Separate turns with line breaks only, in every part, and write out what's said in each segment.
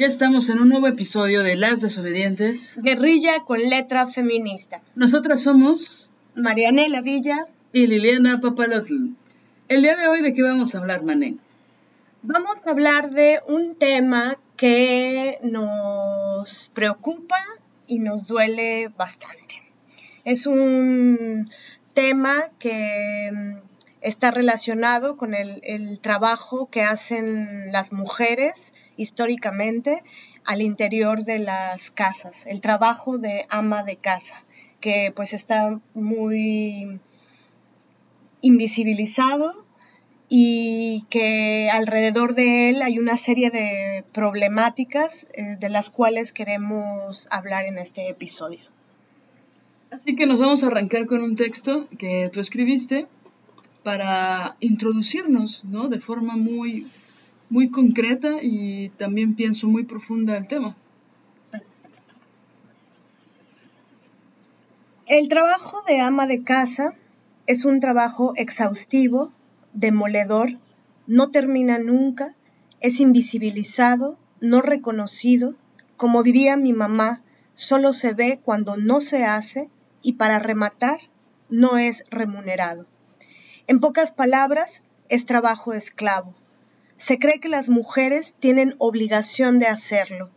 Ya estamos en un nuevo episodio de Las Desobedientes.
Guerrilla con letra feminista.
Nosotras somos
Marianela Villa
y Liliana Papalotl. El día de hoy, ¿de qué vamos a hablar, Mané?
Vamos a hablar de un tema que nos preocupa y nos duele bastante. Es un tema que mm, está relacionado con el, el trabajo que hacen las mujeres históricamente al interior de las casas, el trabajo de ama de casa, que pues está muy invisibilizado y que alrededor de él hay una serie de problemáticas eh, de las cuales queremos hablar en este episodio.
Así que nos vamos a arrancar con un texto que tú escribiste para introducirnos, ¿no? De forma muy muy concreta y también pienso muy profunda el tema.
El trabajo de ama de casa es un trabajo exhaustivo, demoledor, no termina nunca, es invisibilizado, no reconocido, como diría mi mamá, solo se ve cuando no se hace y para rematar no es remunerado. En pocas palabras, es trabajo esclavo, se cree que las mujeres tienen obligación de hacerlo.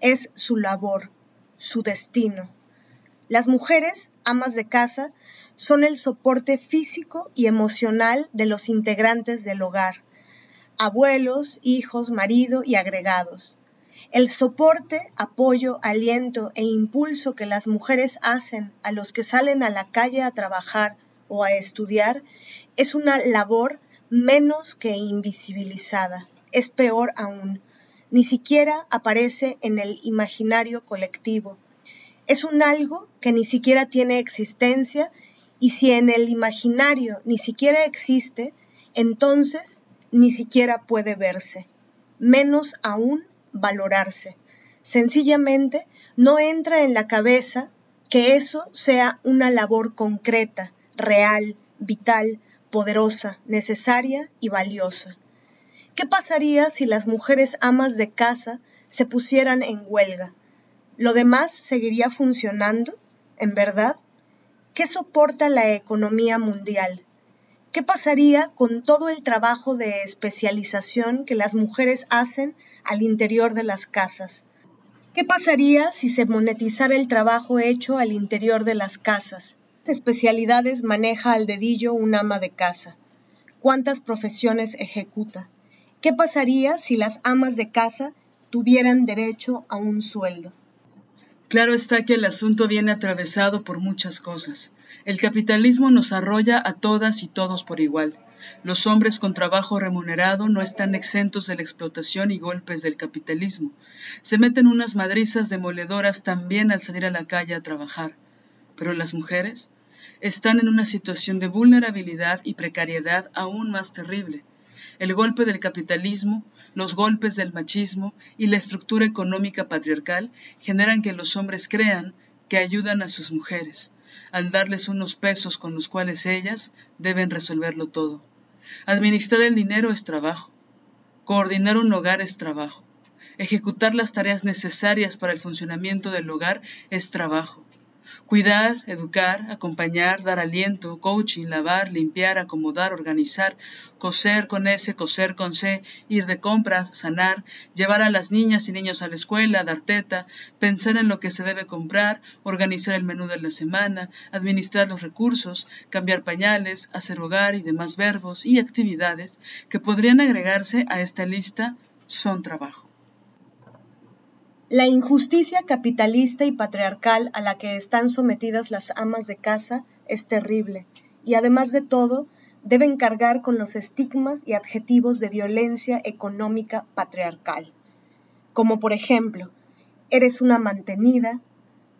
Es su labor, su destino. Las mujeres, amas de casa, son el soporte físico y emocional de los integrantes del hogar, abuelos, hijos, marido y agregados. El soporte, apoyo, aliento e impulso que las mujeres hacen a los que salen a la calle a trabajar o a estudiar es una labor menos que invisibilizada. Es peor aún, ni siquiera aparece en el imaginario colectivo. Es un algo que ni siquiera tiene existencia y si en el imaginario ni siquiera existe, entonces ni siquiera puede verse, menos aún valorarse. Sencillamente no entra en la cabeza que eso sea una labor concreta, real, vital, poderosa, necesaria y valiosa. ¿Qué pasaría si las mujeres amas de casa se pusieran en huelga? ¿Lo demás seguiría funcionando? ¿En verdad? ¿Qué soporta la economía mundial? ¿Qué pasaría con todo el trabajo de especialización que las mujeres hacen al interior de las casas? ¿Qué pasaría si se monetizara el trabajo hecho al interior de las casas? Especialidades maneja al dedillo un ama de casa? ¿Cuántas profesiones ejecuta? ¿Qué pasaría si las amas de casa tuvieran derecho a un sueldo?
Claro está que el asunto viene atravesado por muchas cosas. El capitalismo nos arrolla a todas y todos por igual. Los hombres con trabajo remunerado no están exentos de la explotación y golpes del capitalismo. Se meten unas madrizas demoledoras también al salir a la calle a trabajar. Pero las mujeres están en una situación de vulnerabilidad y precariedad aún más terrible. El golpe del capitalismo, los golpes del machismo y la estructura económica patriarcal generan que los hombres crean que ayudan a sus mujeres, al darles unos pesos con los cuales ellas deben resolverlo todo. Administrar el dinero es trabajo. Coordinar un hogar es trabajo. Ejecutar las tareas necesarias para el funcionamiento del hogar es trabajo. Cuidar, educar, acompañar, dar aliento, coaching, lavar, limpiar, acomodar, organizar, coser con S, coser con C, ir de compras, sanar, llevar a las niñas y niños a la escuela, dar teta, pensar en lo que se debe comprar, organizar el menú de la semana, administrar los recursos, cambiar pañales, hacer hogar y demás verbos y actividades que podrían agregarse a esta lista son trabajo.
La injusticia capitalista y patriarcal a la que están sometidas las amas de casa es terrible y además de todo, deben cargar con los estigmas y adjetivos de violencia económica patriarcal, como por ejemplo, eres una mantenida,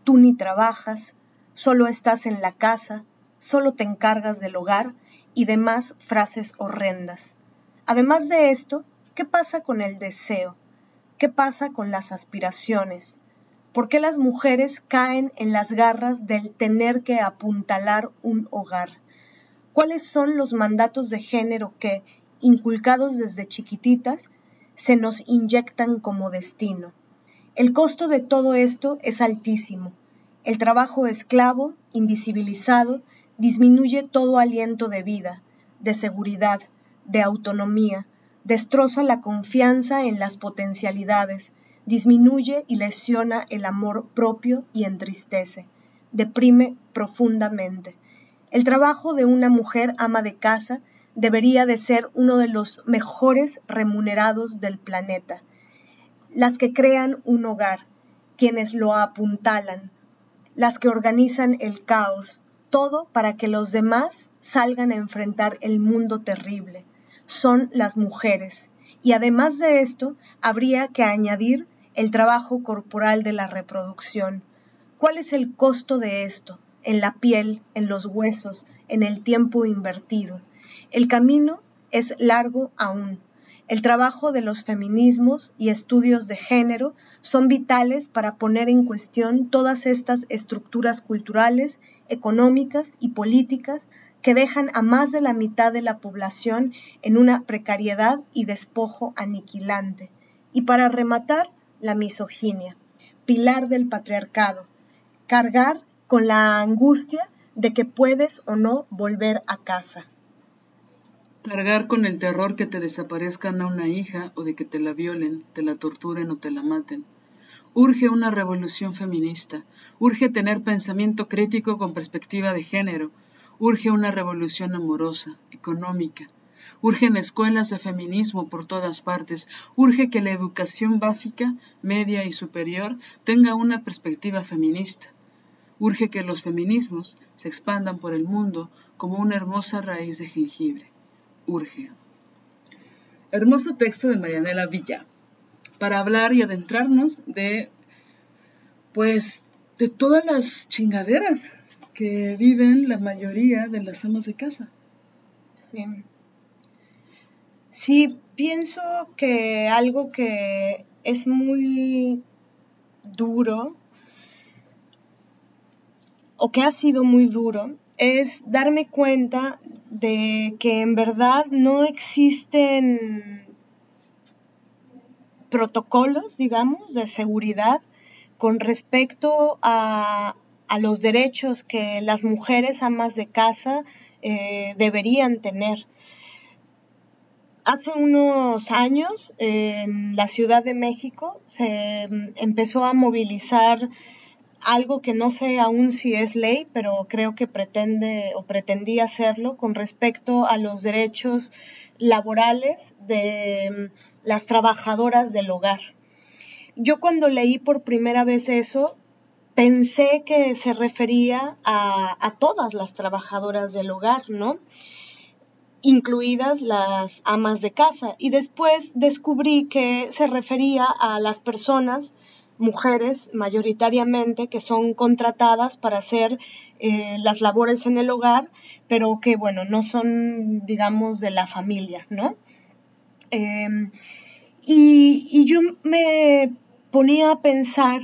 tú ni trabajas, solo estás en la casa, solo te encargas del hogar y demás frases horrendas. Además de esto, ¿qué pasa con el deseo? ¿Qué pasa con las aspiraciones? ¿Por qué las mujeres caen en las garras del tener que apuntalar un hogar? ¿Cuáles son los mandatos de género que, inculcados desde chiquititas, se nos inyectan como destino? El costo de todo esto es altísimo. El trabajo esclavo, invisibilizado, disminuye todo aliento de vida, de seguridad, de autonomía, destroza la confianza en las potencialidades, disminuye y lesiona el amor propio y entristece, deprime profundamente. El trabajo de una mujer ama de casa debería de ser uno de los mejores remunerados del planeta. Las que crean un hogar, quienes lo apuntalan, las que organizan el caos, todo para que los demás salgan a enfrentar el mundo terrible. Son las mujeres. Y además de esto, habría que añadir el trabajo corporal de la reproducción. ¿Cuál es el costo de esto? En la piel, en los huesos, en el tiempo invertido. El camino es largo aún. El trabajo de los feminismos y estudios de género son vitales para poner en cuestión todas estas estructuras culturales, económicas y políticas que dejan a más de la mitad de la población en una precariedad y despojo aniquilante. Y para rematar, la misoginia, pilar del patriarcado, cargar con la angustia de que puedes o no volver a casa.
Cargar con el terror que te desaparezcan a una hija o de que te la violen, te la torturen o te la maten. Urge una revolución feminista, urge tener pensamiento crítico con perspectiva de género, urge una revolución amorosa, económica, Urgen escuelas de feminismo por todas partes. Urge que la educación básica, media y superior tenga una perspectiva feminista. Urge que los feminismos se expandan por el mundo como una hermosa raíz de jengibre. Urge. Hermoso texto de Marianela Villa para hablar y adentrarnos de, pues, de todas las chingaderas que viven la mayoría de las amas de casa.
Sí. Sí, pienso que algo que es muy duro o que ha sido muy duro es darme cuenta de que en verdad no existen protocolos, digamos, de seguridad con respecto a, los derechos que las mujeres amas de casa eh, deberían tener hace unos años en la Ciudad de México se mm, empezó a movilizar algo que no sé aún si es ley, pero creo que pretende o pretendía hacerlo con respecto a los derechos laborales de mm, las trabajadoras del hogar. Yo cuando leí por primera vez eso, pensé que se refería a, todas las trabajadoras del hogar, ¿no? incluidas las amas de casa. Y después descubrí que se refería a las personas, mujeres mayoritariamente, que son contratadas para hacer eh, las labores en el hogar, pero que, bueno, no son, digamos, de la familia, ¿no? Em, y yo me ponía a pensar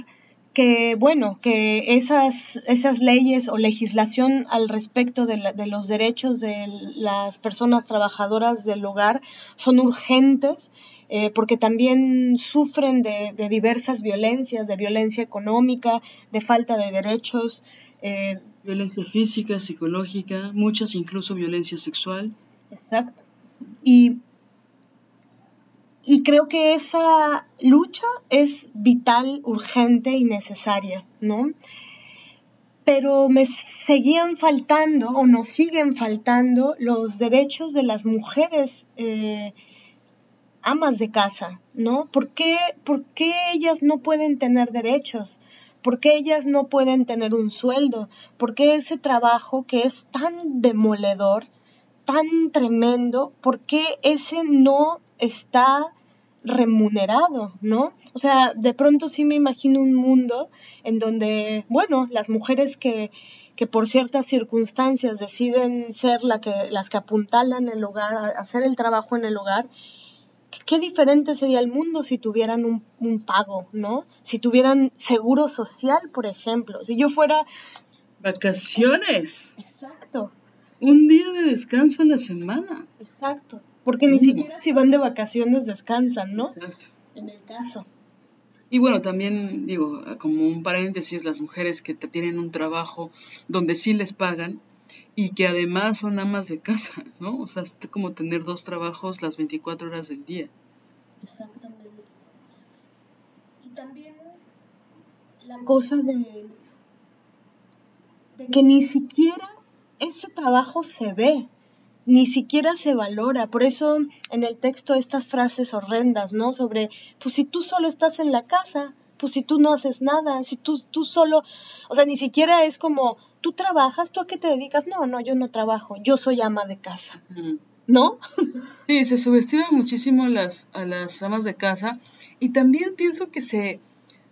que, bueno, que esas, esas leyes o legislación al respecto de, los derechos de las personas trabajadoras del hogar son urgentes eh, porque también sufren de, diversas violencias, de violencia económica, de falta de derechos.
Eh, violencia física, psicológica, muchas incluso violencia sexual.
Exacto. Y y creo que esa lucha es vital, urgente y necesaria, ¿no? Pero me seguían faltando o nos siguen faltando los derechos de las mujeres eh, amas de casa, ¿no? ¿Por qué, ¿Por qué ellas no pueden tener derechos? ¿Por qué ellas no pueden tener un sueldo? ¿Por qué ese trabajo que es tan demoledor tan tremendo, ¿por qué ese no está remunerado, ¿no? O sea, de pronto sí me imagino un mundo en donde, bueno, las mujeres que, que por ciertas circunstancias deciden ser la que, las que apuntalan el hogar, hacer el trabajo en el hogar, qué diferente sería el mundo si tuvieran un, un, pago, ¿no? Si tuvieran seguro social, por ejemplo. Si yo fuera...
Vacaciones.
Exacto.
Un día de descanso a la semana.
Exacto. Porque ni siquiera si van de vacaciones descansan, ¿no?
Exacto.
En el caso.
Y bueno, también digo, como un paréntesis, las mujeres que tienen un trabajo donde sí les pagan y que además son amas de casa, ¿no? O sea, es como tener dos trabajos las 24 horas del día.
Exactamente. Y también la cosa de, de que ni siquiera ese trabajo se ve ni siquiera se valora. Por eso en el texto estas frases horrendas, ¿no? Sobre, pues si tú solo estás en la casa, pues si tú no haces nada, si tú, tú solo, o sea, ni siquiera es como, tú trabajas, ¿tú a qué te dedicas? No, no, yo no trabajo, yo soy ama de casa. ¿No?
Sí, se subestima muchísimo a las, a las amas de casa y también pienso que se,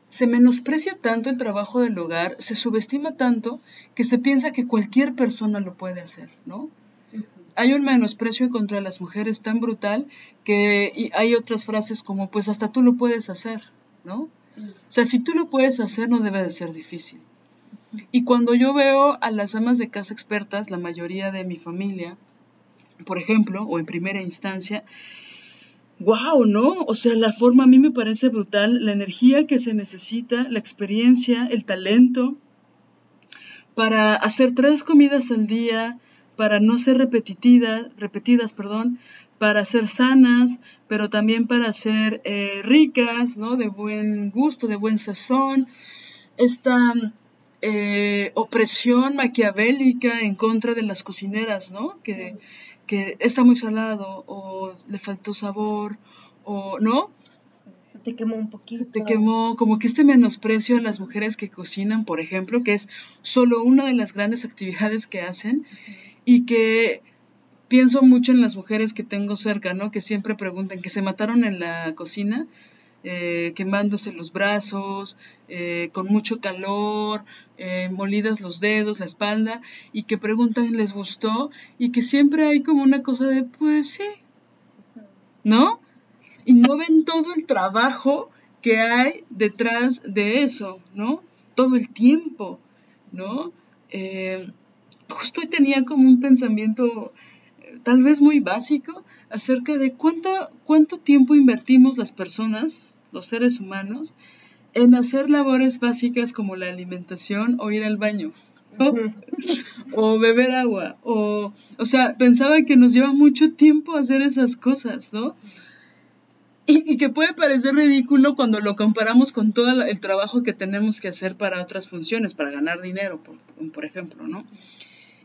se menosprecia tanto el trabajo del hogar, se subestima tanto que se piensa que cualquier persona lo puede hacer, ¿no? Hay un menosprecio contra las mujeres tan brutal que hay otras frases como, pues hasta tú lo puedes hacer, ¿no? O sea, si tú lo puedes hacer, no debe de ser difícil. Y cuando yo veo a las amas de casa expertas, la mayoría de mi familia, por ejemplo, o en primera instancia, wow, ¿no? O sea, la forma a mí me parece brutal, la energía que se necesita, la experiencia, el talento para hacer tres comidas al día, para no ser repetidas, repetidas, perdón, para ser sanas, pero también para ser eh, ricas, ¿no? De buen gusto, de buen sazón. Esta eh, opresión maquiavélica en contra de las cocineras, ¿no? Que, que está muy salado o le faltó sabor o, ¿no?
te quemó un poquito.
te quemó, como que este menosprecio a las mujeres que cocinan, por ejemplo, que es solo una de las grandes actividades que hacen y que pienso mucho en las mujeres que tengo cerca, ¿no? Que siempre preguntan, que se mataron en la cocina, eh, quemándose los brazos, eh, con mucho calor, eh, molidas los dedos, la espalda, y que preguntan, ¿les gustó? Y que siempre hay como una cosa de, pues sí, ¿no? Y no ven todo el trabajo que hay detrás de eso, ¿no? Todo el tiempo, ¿no? Justo tenía como un pensamiento eh, tal vez muy básico acerca de cuánto, cuánto tiempo invertimos las personas, los seres humanos, en hacer labores básicas como la alimentación o ir al baño. o beber agua, o, o sea, pensaba que nos lleva mucho tiempo hacer esas cosas, ¿no? Y, que puede parecer ridículo cuando lo comparamos con todo el trabajo que tenemos que hacer para otras funciones, para ganar dinero, por, por ejemplo, ¿no?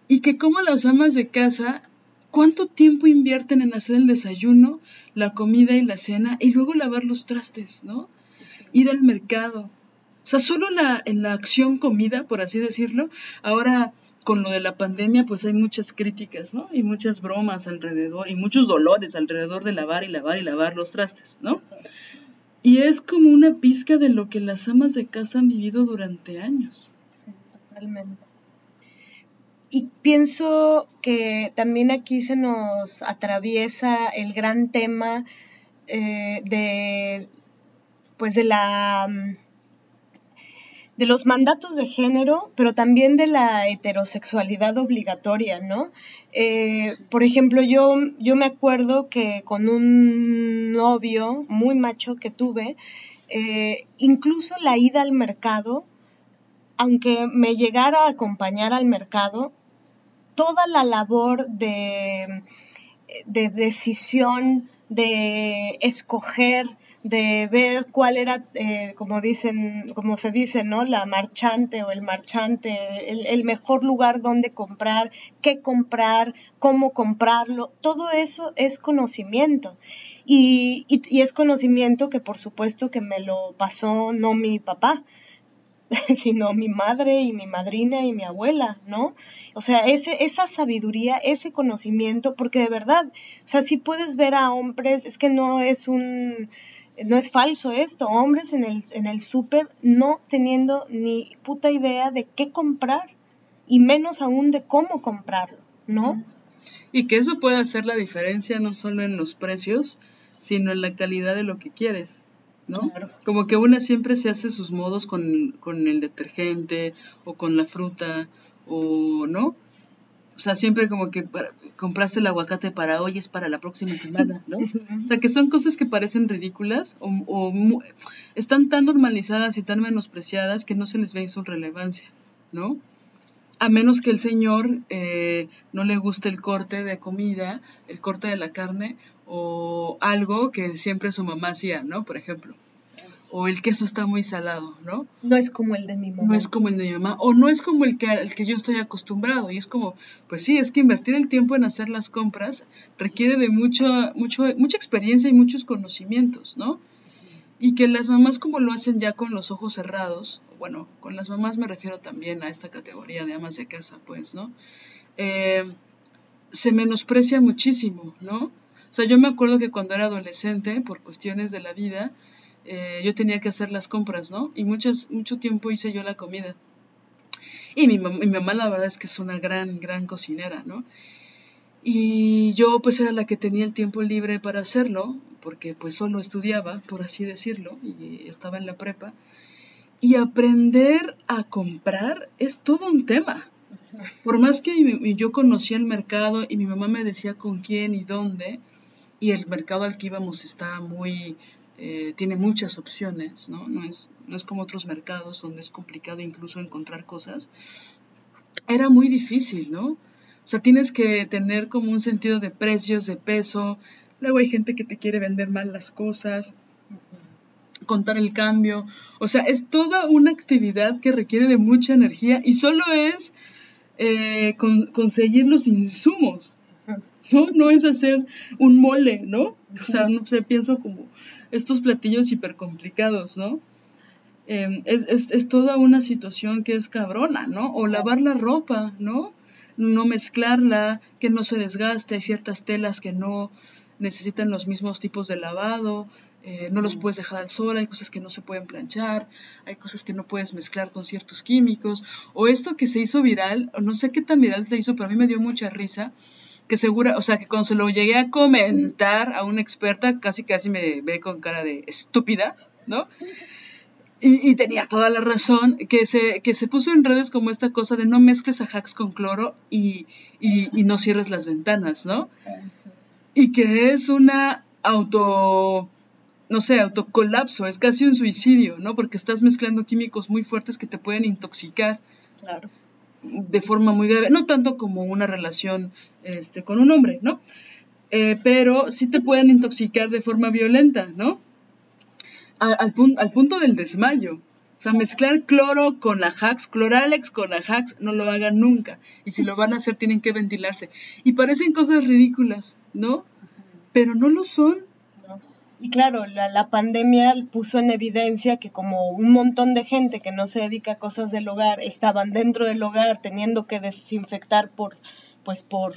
Y que como las amas de casa, ¿cuánto tiempo invierten en hacer el desayuno, la comida y la cena y luego lavar los trastes, ¿no? Ir al mercado. O sea, solo la, en la acción comida, por así decirlo, ahora con lo de la pandemia, pues hay muchas críticas, ¿no? Y muchas bromas alrededor, y muchos dolores alrededor de lavar y lavar y lavar los trastes, ¿no? Y es como una pizca de lo que las amas de casa han vivido durante años.
Sí, totalmente. Y pienso que también aquí se nos atraviesa el gran tema eh, de, pues de la de los mandatos de género, pero también de la heterosexualidad obligatoria, ¿no? Eh, por ejemplo, yo, yo me acuerdo que con un novio muy macho que tuve, eh, incluso la ida al mercado, aunque me llegara a acompañar al mercado, toda la labor de, de decisión, de escoger, de ver cuál era, eh, como dicen, como se dice, ¿no? La marchante o el marchante, el, mejor lugar donde comprar, qué comprar, cómo comprarlo, todo eso es conocimiento. Y, y, y es conocimiento que por supuesto que me lo pasó no mi papá, sino mi madre y mi madrina y mi abuela, ¿no? O sea, ese, esa sabiduría, ese conocimiento, porque de verdad, o sea, si puedes ver a hombres, es que no es un, no es falso esto, hombres en el, en el súper no teniendo ni puta idea de qué comprar y menos aún de cómo comprarlo, ¿no?
Y que eso puede hacer la diferencia no solo en los precios, sino en la calidad de lo que quieres. ¿No? Como que una siempre se hace sus modos con, con, el detergente o con la fruta o, ¿no? O sea, siempre como que compraste el aguacate para hoy es para la próxima semana, ¿no? O sea, que son cosas que parecen ridículas o, o están tan normalizadas y tan menospreciadas que no se les ve su relevancia, ¿no? A menos que el señor eh, no le guste el corte de comida, el corte de la carne o algo que siempre su mamá hacía, ¿no? Por ejemplo. O el queso está muy salado, ¿no?
No es como el de mi mamá.
No es como el de mi mamá. O no es como el que, el que yo estoy acostumbrado. Y es como, pues sí, es que invertir el tiempo en hacer las compras requiere de mucho, mucho, mucha experiencia y muchos conocimientos, ¿no? Y que las mamás como lo hacen ya con los ojos cerrados, bueno, con las mamás me refiero también a esta categoría de amas de casa, pues, ¿no? Eh, se menosprecia muchísimo, ¿no? O sea, yo me acuerdo que cuando era adolescente, por cuestiones de la vida, eh, yo tenía que hacer las compras, ¿no? Y muchas, mucho tiempo hice yo la comida. Y mi, mi mamá la verdad es que es una gran, gran cocinera, ¿no? Y yo pues era la que tenía el tiempo libre para hacerlo, porque pues solo estudiaba, por así decirlo, y estaba en la prepa. Y aprender a comprar es todo un tema. Por más que yo conocía el mercado y mi mamá me decía con quién y dónde, y el mercado al que íbamos está muy, eh, tiene muchas opciones, ¿no? No es, no es como otros mercados donde es complicado incluso encontrar cosas. Era muy difícil, ¿no? Sea, tienes que tener como un sentido de precios, de peso. Luego hay gente que te quiere vender mal las cosas, contar el cambio. O sea, es toda una actividad que requiere de mucha energía y solo es eh, conseguir los insumos. ¿no? No es hacer un mole, ¿no? O sea, no sé, pienso como estos platillos hiper complicados, ¿no? Em, es, es, es, toda una situación que es cabrona, ¿no? O lavar la ropa, ¿no? No mezclarla, que no se desgaste, hay ciertas telas que no necesitan los mismos tipos de lavado, eh, no los puedes dejar al sol, hay cosas que no se pueden planchar, hay cosas que no puedes mezclar con ciertos químicos, o esto que se hizo viral, o no sé qué tan viral se hizo, pero a mí me dio mucha risa, que segura, o sea, que cuando se lo llegué a comentar a una experta, casi casi me ve con cara de estúpida, ¿no? Y, tenía toda la razón, que se, que se puso en redes como esta cosa de no mezcles a hacks con cloro y, y, no cierres las ventanas, ¿no? Y que es una auto, no sé, autocolapso, es casi un suicidio, ¿no? Porque estás mezclando químicos muy fuertes que te pueden intoxicar.
Claro
de forma muy grave, no tanto como una relación este, con un hombre, ¿no? Eh, pero sí te pueden intoxicar de forma violenta, ¿no? Al, al, punto del desmayo. O sea, mezclar cloro con Ajax, cloralex con Ajax, no lo hagan nunca. Y si lo van a hacer, tienen que ventilarse. Y parecen cosas ridículas, ¿no? Pero no lo son.
Y claro, la, la, pandemia puso en evidencia que como un montón de gente que no se dedica a cosas del hogar estaban dentro del hogar teniendo que desinfectar por pues por,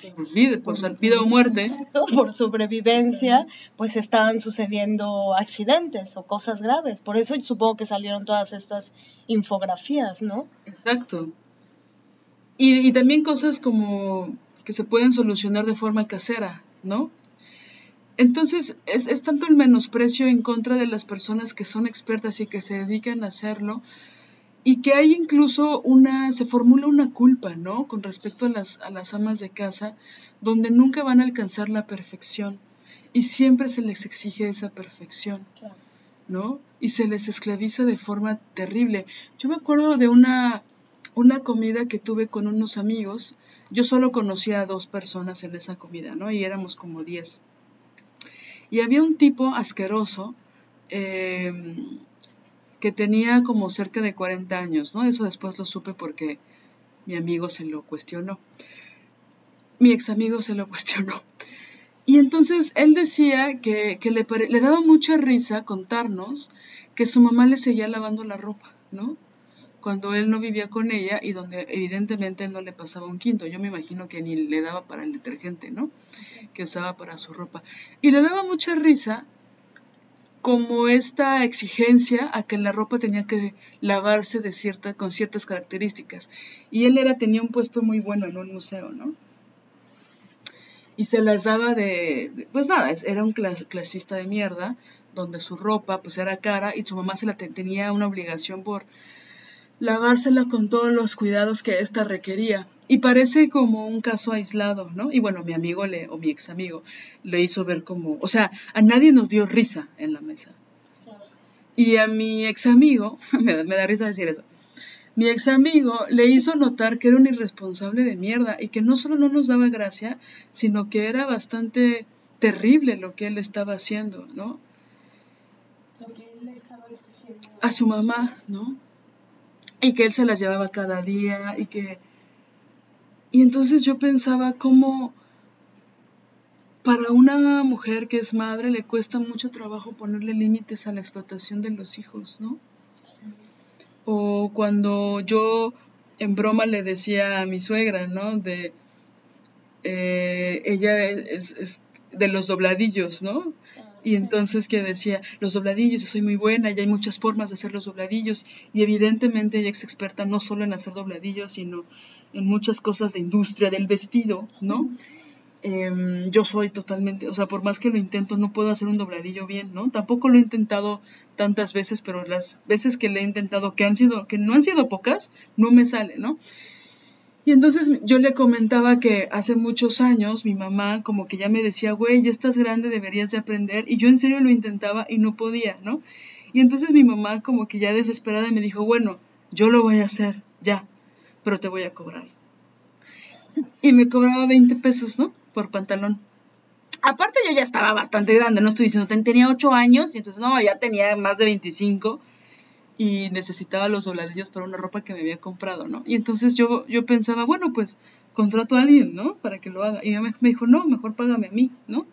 por, vida o muerte.
Por sobrevivencia pues estaban sucediendo accidentes o cosas graves. Por eso supongo que salieron todas estas infografías no
exacto. Y, y también cosas como que se pueden solucionar de forma casera no entonces, es, tanto el menosprecio en contra de las personas que son expertas y que se dedican a hacerlo, y que hay incluso una, se formula una culpa, ¿no? Con respecto a las, a las amas de casa, donde nunca van a alcanzar la perfección, y siempre se les exige esa perfección, ¿no? Y se les esclaviza de forma terrible. Yo me acuerdo de una, una comida que tuve con unos amigos, yo solo conocía a dos personas en esa comida, ¿no? Y éramos como diez. Y había un tipo asqueroso em, que tenía como cerca de 40 años, ¿no? Eso después lo supe porque mi amigo se lo cuestionó. Mi ex amigo se lo cuestionó. Y entonces él decía que, le, le daba mucha risa contarnos que su mamá le seguía lavando la ropa, ¿no? cuando él no vivía con ella y donde evidentemente él no le pasaba un quinto. Yo me imagino que ni le daba para el detergente, ¿no? Que usaba para su ropa. Y le daba mucha risa como esta exigencia a que la ropa tenía que lavarse de cierta, con ciertas características. Y él era, tenía un puesto muy bueno en un museo, ¿no? Y se las daba de, pues nada, era un clasista de mierda, donde su ropa pues era cara y su mamá se la tenía una obligación por lavársela con todos los cuidados que ésta requería. Y parece como un caso aislado, ¿no? Y bueno, mi amigo le, o mi ex amigo le hizo ver como, o sea, a nadie nos dio risa en la mesa. Y a mi ex amigo, me da, me da risa decir eso, mi ex amigo le hizo notar que era un irresponsable de mierda y que no solo no nos daba gracia, sino que era bastante terrible lo que él estaba haciendo, ¿no?
Lo que él estaba
A su mamá, ¿no? Y que él se las llevaba cada día y que y entonces yo pensaba cómo para una mujer que es madre le cuesta mucho trabajo ponerle límites a la explotación de los hijos, ¿no? O cuando yo en broma le decía a mi suegra, ¿no? De eh, ella es, de los dobladillos, ¿no? Y entonces que decía, los dobladillos, yo soy muy buena y hay muchas formas de hacer los dobladillos. Y evidentemente ella es experta no solo en hacer dobladillos, sino en muchas cosas de industria del vestido, ¿no? Em, yo soy totalmente, o sea, por más que lo intento, no puedo hacer un dobladillo bien, ¿no? Tampoco lo he intentado tantas veces, pero las veces que le he intentado, que han sido, que no han sido pocas, no me sale, ¿no? Y entonces yo le comentaba que hace muchos años mi mamá como que ya me decía, güey, ya estás grande, deberías de aprender. Y yo en serio lo intentaba y no podía, ¿no? Y entonces mi mamá como que ya desesperada me dijo, bueno, yo lo voy a hacer, ya pero te voy a cobrar. Y me cobraba 20 pesos, ¿no? Por pantalón. Aparte yo ya estaba bastante grande, no estoy diciendo, tenía 8 años y entonces no, ya tenía más de 25 y necesitaba los dobladillos para una ropa que me había comprado, ¿no? Y entonces yo, yo pensaba, bueno, pues contrato a alguien, ¿no? Para que lo haga. Y me, me dijo, no, mejor págame a mí, ¿no?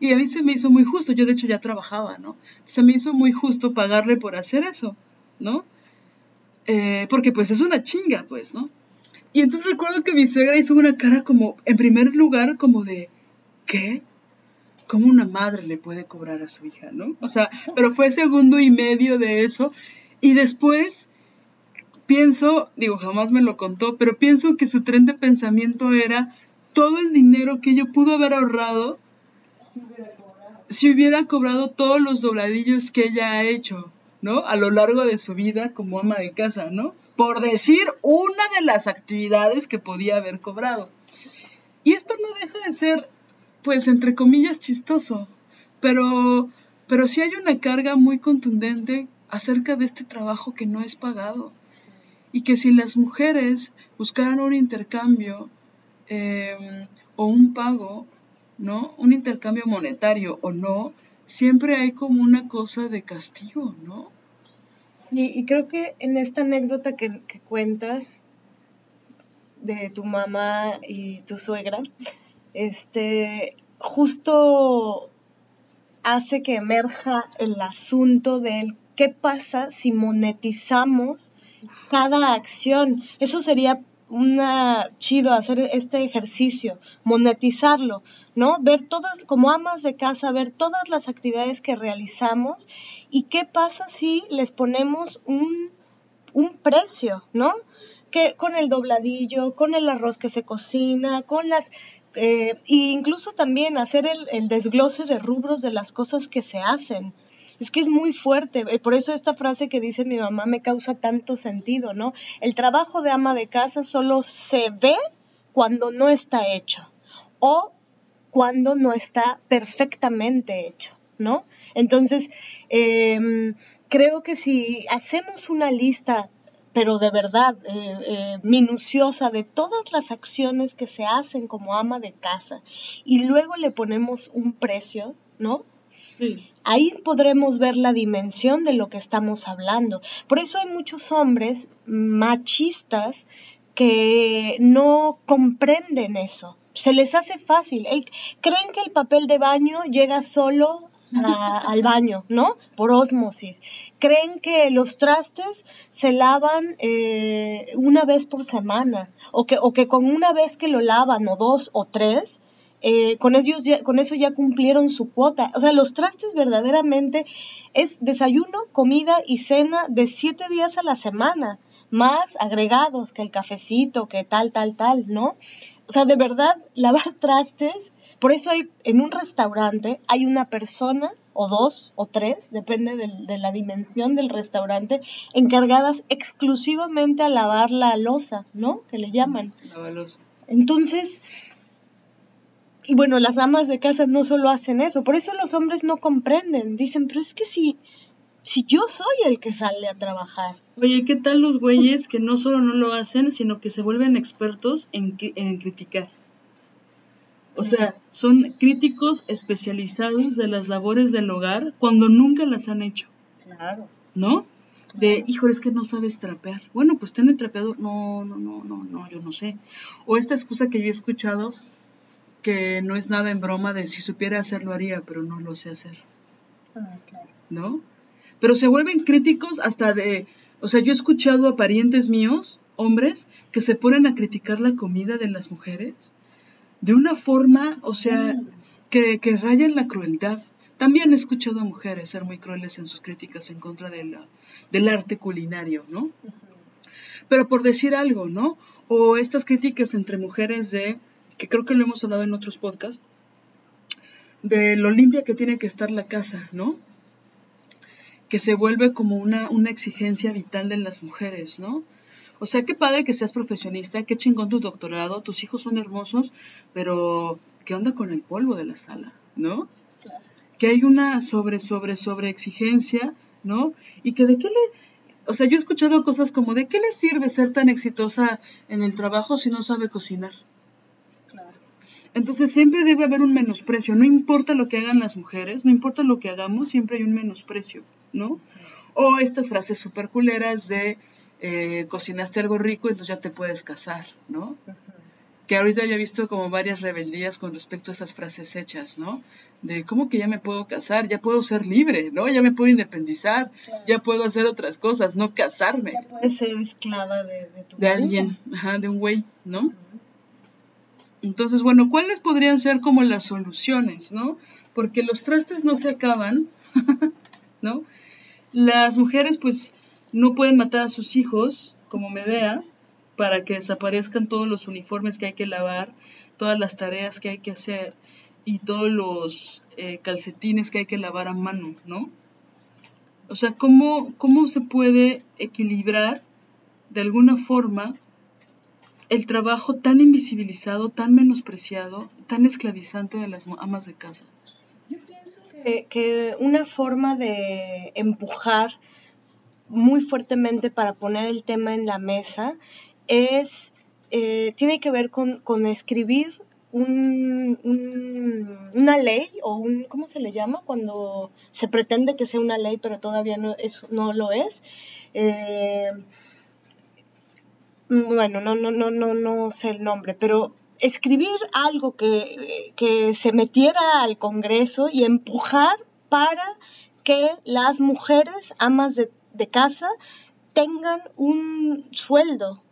Y a mí se me hizo muy justo, yo de hecho ya trabajaba, ¿no? Se me hizo muy justo pagarle por hacer eso, ¿no? Eh, porque pues es una chinga, pues, ¿no? Y entonces recuerdo que mi suegra hizo una cara como, en primer lugar, como de, ¿qué? ¿Cómo una madre le puede cobrar a su hija, no? O sea, pero fue segundo y medio de eso. Y después pienso, digo, jamás me lo contó, pero pienso que su tren de pensamiento era todo el dinero que yo pudo haber ahorrado si hubiera cobrado todos los dobladillos que ella ha hecho. ¿no? A lo largo de su vida como ama de casa, ¿no? Por decir una de las actividades que podía haber cobrado. Y esto no deja de ser, pues, entre comillas, chistoso, pero, pero sí hay una carga muy contundente acerca de este trabajo que no es pagado. Y que si las mujeres buscaran un intercambio em, o un pago, ¿no? Un intercambio monetario o no, siempre hay como una cosa de castigo, ¿no?
Sí, y creo que en esta anécdota que, cuentas de tu mamá y tu suegra, este, justo hace que emerja el asunto del qué pasa si monetizamos cada acción. Eso sería una chido hacer este ejercicio, monetizarlo, ¿no? Ver todas, como amas de casa, ver todas las actividades que realizamos y qué pasa si les ponemos un, un precio, ¿no? Que con el dobladillo, con el arroz que se cocina, con las eh, e incluso también hacer el, el, desglose de rubros de las cosas que se hacen es que es muy fuerte. Eh, por eso esta frase que dice mi mamá me causa tanto sentido, ¿no? El trabajo de ama de casa solo se ve cuando no está hecho o cuando no está perfectamente hecho, ¿no? Entonces, em, creo que si hacemos una lista pero de verdad eh, eh, minuciosa de todas las acciones que se hacen como ama de casa y luego le ponemos un precio, ¿no? Ahí podremos ver la dimensión de lo que estamos hablando. Por eso hay muchos hombres machistas que no comprenden eso. Se les hace fácil. creen que el papel de baño llega solo al baño, ¿no? Por osmosis. Creen que los trastes se lavan eh, una vez por semana o que, o que con una vez que lo lavan o dos o tres, eh, con, ellos con eso ya cumplieron su cuota. O sea, los trastes verdaderamente es desayuno, comida y cena de siete días a la semana, más agregados que el cafecito, que tal, tal, tal, ¿no? O sea, de verdad, lavar trastes, por eso hay en un restaurante hay una persona o dos o tres, depende de, la dimensión del restaurante, encargadas exclusivamente a lavar la losa, ¿no? Que le llaman.
La losa.
Entonces, y bueno, las damas de casa no solo hacen eso, por eso los hombres no comprenden, dicen, pero es que si, si yo soy el que sale a trabajar.
Oye, ¿qué tal los güeyes que no solo no lo hacen, sino que se vuelven expertos en, en criticar? O sea, son críticos especializados de las labores del hogar cuando nunca las han hecho.
Claro.
¿No? De, hijo, es que no sabes trapear. Bueno, pues tiene trapeado. No, no, no, no, no, yo no sé. O esta excusa que yo he escuchado que no es nada en broma de si supiera hacerlo haría, pero no lo sé hacer.
Ah, claro.
¿No? Pero se vuelven críticos hasta de, o sea, yo he escuchado a parientes míos, hombres, que se ponen a criticar la comida de las mujeres de una forma, o sea, mm. que, que raya en la crueldad. También he escuchado a mujeres ser muy crueles en sus críticas en contra de la, del arte culinario, ¿no? Pero por decir algo, ¿no? O estas críticas entre mujeres de que creo que lo hemos hablado en otros podcasts, de lo limpia que tiene que estar la casa, ¿no? Que se vuelve como una, una exigencia vital de las mujeres, ¿no? O sea, qué padre que seas profesionista, qué chingón tu doctorado, tus hijos son hermosos, pero ¿qué onda con el polvo de la sala, ¿no? Claro. Que hay una sobre, sobre, sobre exigencia, ¿no? Y que de qué le, o sea, yo he escuchado cosas como de qué le sirve ser tan exitosa en el trabajo si no sabe cocinar, entonces siempre debe haber un menosprecio, no importa lo que hagan las mujeres, no importa lo que hagamos, siempre hay un menosprecio, ¿no? O estas frases súper culeras de eh, cocinaste algo rico, entonces ya te puedes casar, ¿no? Que ahorita había visto como varias rebeldías con respecto a esas frases hechas, ¿no? De cómo que ya me puedo casar, ya puedo ser libre, ¿no? Ya me puedo independizar, ya puedo hacer otras cosas, no casarme.
Ya puedes ser esclava de, de tu
De alguien, ajá, de un güey, ¿no? Entonces, bueno, ¿cuáles podrían ser como las soluciones, no? Porque los trastes no se acaban, ¿no? Las mujeres, pues, no pueden matar a sus hijos, como Medea, para que desaparezcan todos los uniformes que hay que lavar, todas las tareas que hay que hacer y todos los eh, calcetines que hay que lavar a mano, ¿no? O sea, ¿cómo, ¿cómo se puede equilibrar de alguna forma el trabajo tan invisibilizado, tan menospreciado, tan esclavizante de las amas de casa?
Yo pienso que, una forma de empujar muy fuertemente para poner el tema en la mesa es, eh, tiene que ver con, escribir una ley o un, ¿cómo se le llama? Cuando se pretende que sea una ley pero todavía no, es, no lo es. Eh, bueno, no, no, no, no, no sé el nombre, pero escribir algo que, que se metiera al Congreso y empujar para que las mujeres amas de, de casa tengan un sueldo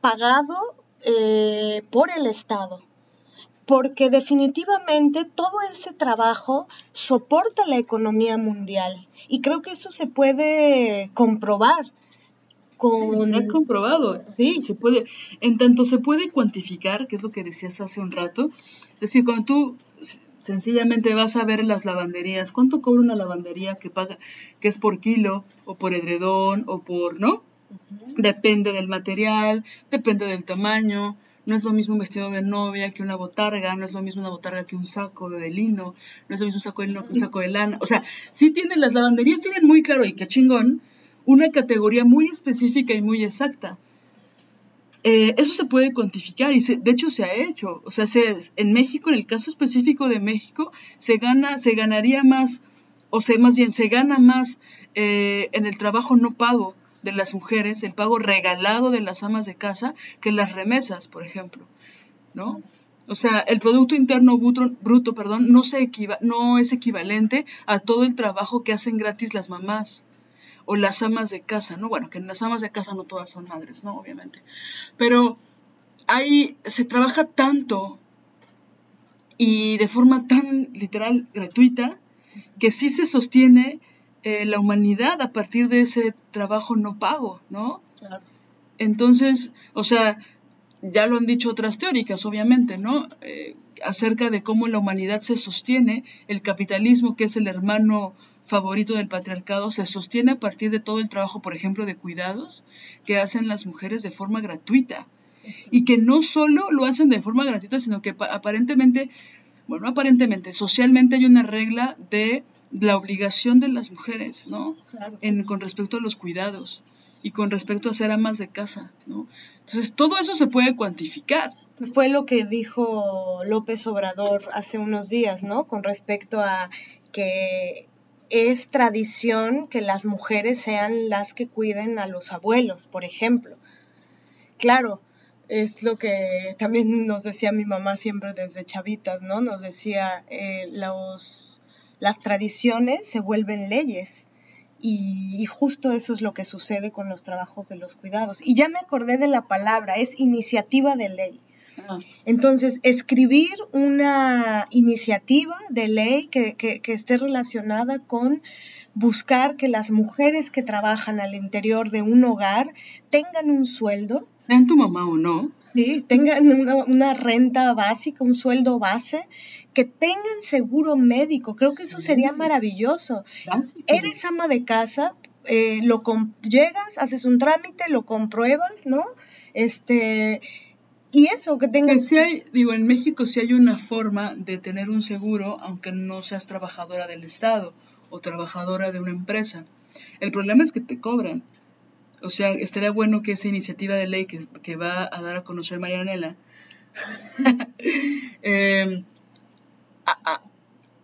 pagado eh, por el Estado, porque definitivamente todo ese trabajo soporta la economía mundial y creo que eso se puede comprobar
se ha comprobado, sí, se puede, en tanto se puede cuantificar, que es lo que decías hace un rato, es decir, cuando tú sencillamente vas a ver las lavanderías, ¿cuánto cobra una lavandería que paga, que es por kilo, o por edredón, o por, ¿no? Depende del material, depende del tamaño, no es lo mismo un vestido de novia que una botarga, no es lo mismo una botarga que un saco de lino, no es lo mismo un saco de lino que un saco de lana. O sea, sí tienen, las lavanderías tienen muy claro, y qué chingón, una categoría muy específica y muy exacta. Eh, eso se puede cuantificar y de hecho se ha hecho. O sea, en México, en el caso específico de México, se gana, se ganaría más, o sea, más bien se gana más eh, en el trabajo no pago de las mujeres, el pago regalado de las amas de casa, que las remesas, por ejemplo, ¿no? O sea, el Producto Interno Bruto, perdón, no, se no es equivalente a todo el trabajo que hacen gratis las mamás o las amas de casa, ¿no? Bueno, que las amas de casa no todas son madres, ¿no? Obviamente. Pero ahí se trabaja tanto y de forma tan literal gratuita que sí se sostiene eh, la humanidad a partir de ese trabajo no pago, ¿no? Claro. Entonces, o sea, ya lo han dicho otras teóricas, obviamente, ¿no? Eh, acerca de cómo la humanidad se sostiene, el capitalismo, que es el hermano favorito del patriarcado, se sostiene a partir de todo el trabajo, por ejemplo, de cuidados que hacen las mujeres de forma gratuita. Y que no solo lo hacen de forma gratuita, sino que aparentemente, bueno, aparentemente, socialmente hay una regla de la obligación de las mujeres, ¿no? En, con respecto a los cuidados y con respecto a ser amas de casa, ¿no? Entonces, todo eso se puede cuantificar.
Fue lo que dijo López Obrador hace unos días, ¿no? Con respecto a que es tradición que las mujeres sean las que cuiden a los abuelos, por ejemplo. Claro, es lo que también nos decía mi mamá siempre desde chavitas, ¿no? Nos decía, eh, los, las tradiciones se vuelven leyes y, justo eso es lo que sucede con los trabajos de los cuidados. Y ya me acordé de la palabra, es iniciativa de ley. Ah. Entonces, escribir una iniciativa de ley que, que esté relacionada con buscar que las mujeres que trabajan al interior de un hogar tengan un sueldo.
Sean tu mamá o no.
Sí, tengan una, renta básica, un sueldo base, que tengan seguro médico. Creo que eso sería maravilloso. Eres ama de casa, eh, lo llegas, haces un trámite, lo compruebas, ¿no? Este, y eso, que tengas...
Que hay, digo, en México sí hay una forma de tener un seguro, aunque no seas trabajadora del Estado o trabajadora de una empresa. El problema es que te cobran. O sea, estaría bueno que esa iniciativa de ley que, va a dar a conocer Marianela em,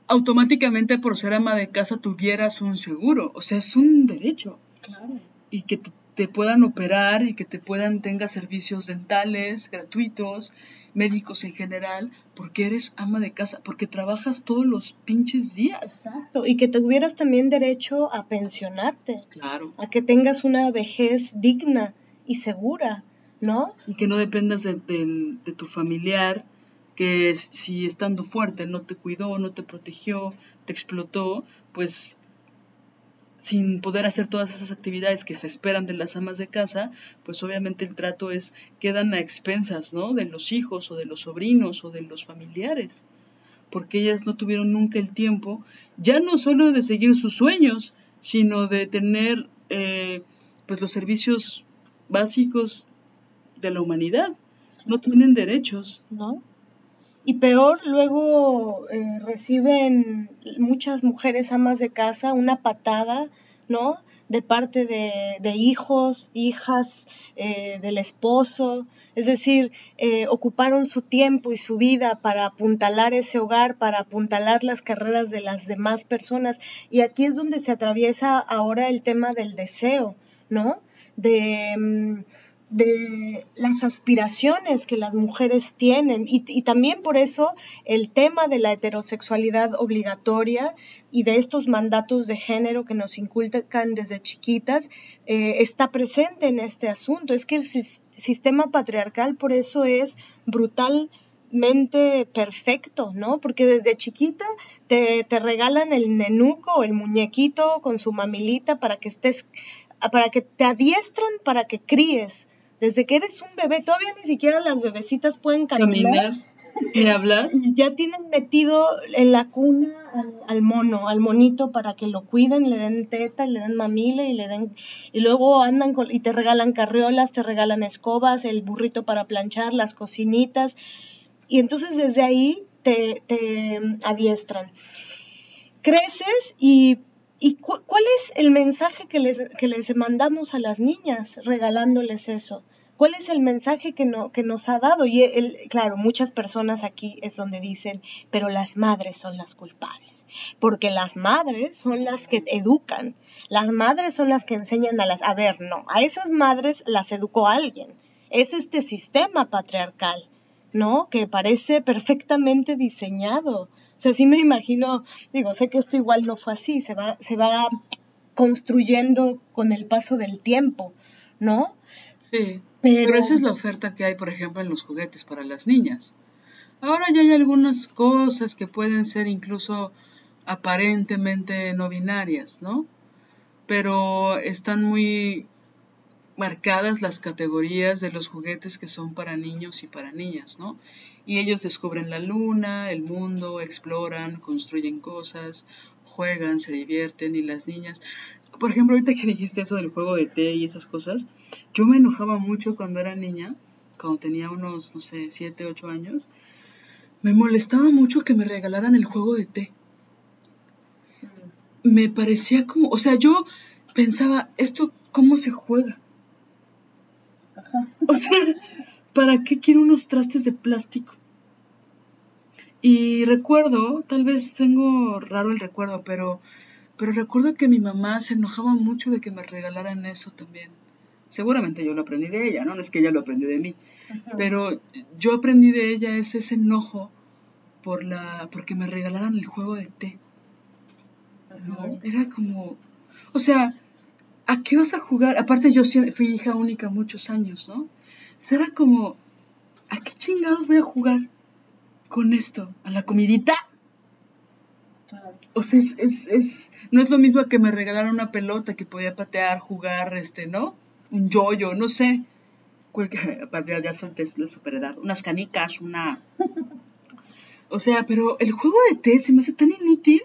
automáticamente por ser ama de casa tuvieras un seguro. O sea, es un derecho. Claro. Y que te, te puedan operar y que te puedan, tenga servicios dentales gratuitos, médicos en general, porque eres ama de casa, porque trabajas todos los pinches días.
Exacto, y que tuvieras también derecho a pensionarte.
Claro.
A que tengas una vejez digna y segura, ¿no?
Y que no dependas de, de tu familiar, que si estando fuerte no te cuidó, no te protegió, te explotó, pues sin poder hacer todas esas actividades que se esperan de las amas de casa, pues obviamente el trato es quedan a expensas, ¿no? De los hijos o de los sobrinos o de los familiares, porque ellas no tuvieron nunca el tiempo, ya no solo de seguir sus sueños, sino de tener eh, pues los servicios básicos de la humanidad. No tienen derechos.
¿No? Y peor, luego eh, reciben muchas mujeres amas de casa una patada, ¿no? De parte de, hijos, hijas, eh, del esposo. Es decir, eh, ocuparon su tiempo y su vida para apuntalar ese hogar, para apuntalar las carreras de las demás personas. Y aquí es donde se atraviesa ahora el tema del deseo, ¿no? De. Mm, de las aspiraciones que las mujeres tienen y, también por eso el tema de la heterosexualidad obligatoria y de estos mandatos de género que nos inculcan desde chiquitas eh, está presente en este asunto. Es que el sistema patriarcal por eso es brutalmente perfecto, ¿no? Porque desde chiquita te, te regalan el nenuco el muñequito con su mamilita para que estés para que te adiestran para que críes desde que eres un bebé, todavía ni siquiera las bebecitas pueden caminar.
y hablar.
Ya tienen metido en la cuna al, mono, al monito para que lo cuiden, le den teta, le den mamila y le den y luego andan y te regalan carriolas, te regalan escobas, el burrito para planchar, las cocinitas. Y entonces desde ahí te, te adiestran. Creces y ¿Y cuál es el mensaje que les, que les mandamos a las niñas regalándoles eso? ¿Cuál es el mensaje que, no, que nos ha dado? Y claro, muchas personas aquí es donde dicen, pero las madres son las culpables, porque las madres son las que educan, las madres son las que enseñan a las... A ver, no, a esas madres las educó alguien, es este sistema patriarcal ¿no? Que parece perfectamente diseñado. O sea, sí me imagino, digo, sé que esto igual no fue así, se va, se va construyendo con el paso del tiempo, ¿no?
Sí. Pero, esa es la oferta que hay, por ejemplo, en los juguetes para las niñas. Ahora ya hay algunas cosas que pueden ser incluso aparentemente no binarias, ¿no? Pero están muy marcadas las categorías de los juguetes que son para niños y para niñas, ¿no? Y ellos descubren la luna, el mundo, exploran, construyen cosas, juegan, se divierten y las niñas... Por ejemplo, ahorita que dijiste eso del juego de té y esas cosas, yo me enojaba mucho cuando era niña, cuando tenía unos, no sé, 7, 8 años, me molestaba mucho que me regalaran el juego de té. Me parecía como, o sea, yo pensaba, ¿esto cómo se juega? O sea, ¿para qué quiero unos trastes de plástico? Y recuerdo, tal vez tengo raro el recuerdo, pero, pero recuerdo que mi mamá se enojaba mucho de que me regalaran eso también. Seguramente yo lo aprendí de ella, ¿no? No es que ella lo aprendió de mí. Pero yo aprendí de ella ese, ese enojo por la, porque me regalaran el juego de té. ¿No? Era como, o sea, ¿a qué vas a jugar? Aparte yo fui hija única muchos años, ¿no? O era como, ¿a qué chingados voy a jugar con esto? ¿A la comidita? O sea, es, es, es, no es lo mismo que me regalaran una pelota que podía patear, jugar, este, ¿no? Un yoyo, no sé. Aparte ya son la superedad. Unas canicas, una... O sea, pero el juego de té se me hace tan inútil.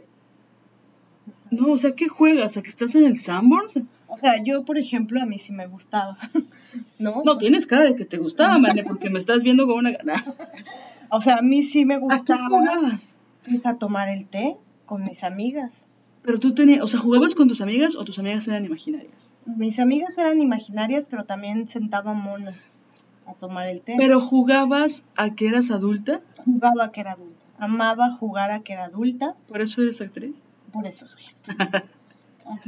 No, o sea, ¿qué juegas? ¿A que estás en el Sanborns?
O sea, yo, por ejemplo, a mí sí me gustaba, ¿no?
No, tienes cara de que te gustaba, Mane, porque me estás viendo con una gana.
o sea, a mí sí me gustaba.
¿A qué jugabas?
Pues a tomar el té con mis amigas.
Pero tú tenías, o sea, ¿jugabas con tus amigas o tus amigas eran imaginarias?
Mis amigas eran imaginarias, pero también sentaban monos a tomar el té.
¿Pero jugabas a que eras adulta?
Jugaba a que era adulta. Amaba jugar a que era adulta.
¿Por eso eres actriz?
Por eso soy actriz.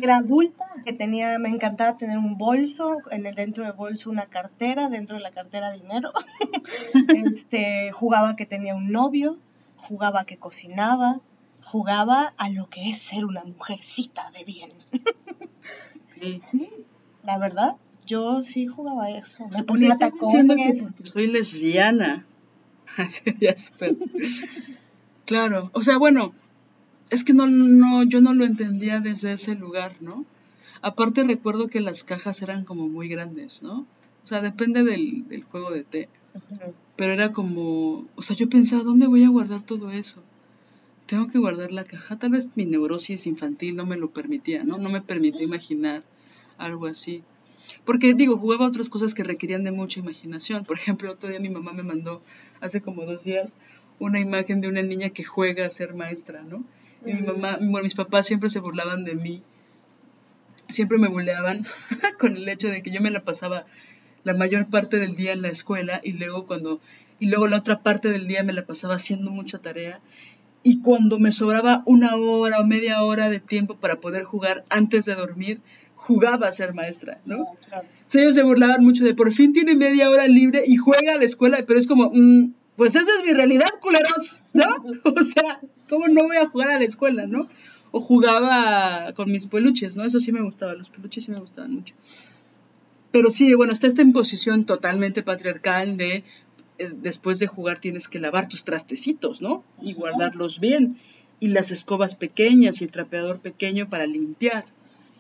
era adulta, que tenía, me encantaba tener un bolso, en el dentro del bolso una cartera, dentro de la cartera dinero. este, jugaba que tenía un novio, jugaba que cocinaba, jugaba a lo que es ser una mujercita de bien.
sí.
sí, la verdad, yo sí jugaba eso. Me ponía
tacones. Que soy lesbiana. claro, o sea, bueno, es que no, no, yo no lo entendía desde ese lugar, ¿no? Aparte recuerdo que las cajas eran como muy grandes, ¿no? O sea, depende del, del juego de té. Pero era como, o sea, yo pensaba, ¿dónde voy a guardar todo eso? Tengo que guardar la caja. Tal vez mi neurosis infantil no me lo permitía, ¿no? No me permitía imaginar algo así. Porque digo, jugaba otras cosas que requerían de mucha imaginación. Por ejemplo, otro día mi mamá me mandó, hace como dos días, una imagen de una niña que juega a ser maestra, ¿no? Y mi mamá, bueno, mis papás siempre se burlaban de mí, siempre me burlaban con el hecho de que yo me la pasaba la mayor parte del día en la escuela y luego cuando y luego la otra parte del día me la pasaba haciendo mucha tarea. Y cuando me sobraba una hora o media hora de tiempo para poder jugar antes de dormir, jugaba a ser maestra, ¿no? Ah, ellos se burlaban mucho de por fin tiene media hora libre y juega a la escuela, pero es como, mm, pues esa es mi realidad, culeros, ¿no? O sea, ¿cómo no voy a jugar a la escuela, no? O jugaba con mis peluches, ¿no? Eso sí me gustaba, los peluches sí me gustaban mucho. Pero sí, bueno, está esta imposición totalmente patriarcal de eh, después de jugar tienes que lavar tus trastecitos, ¿no? Y guardarlos bien. Y las escobas pequeñas y el trapeador pequeño para limpiar.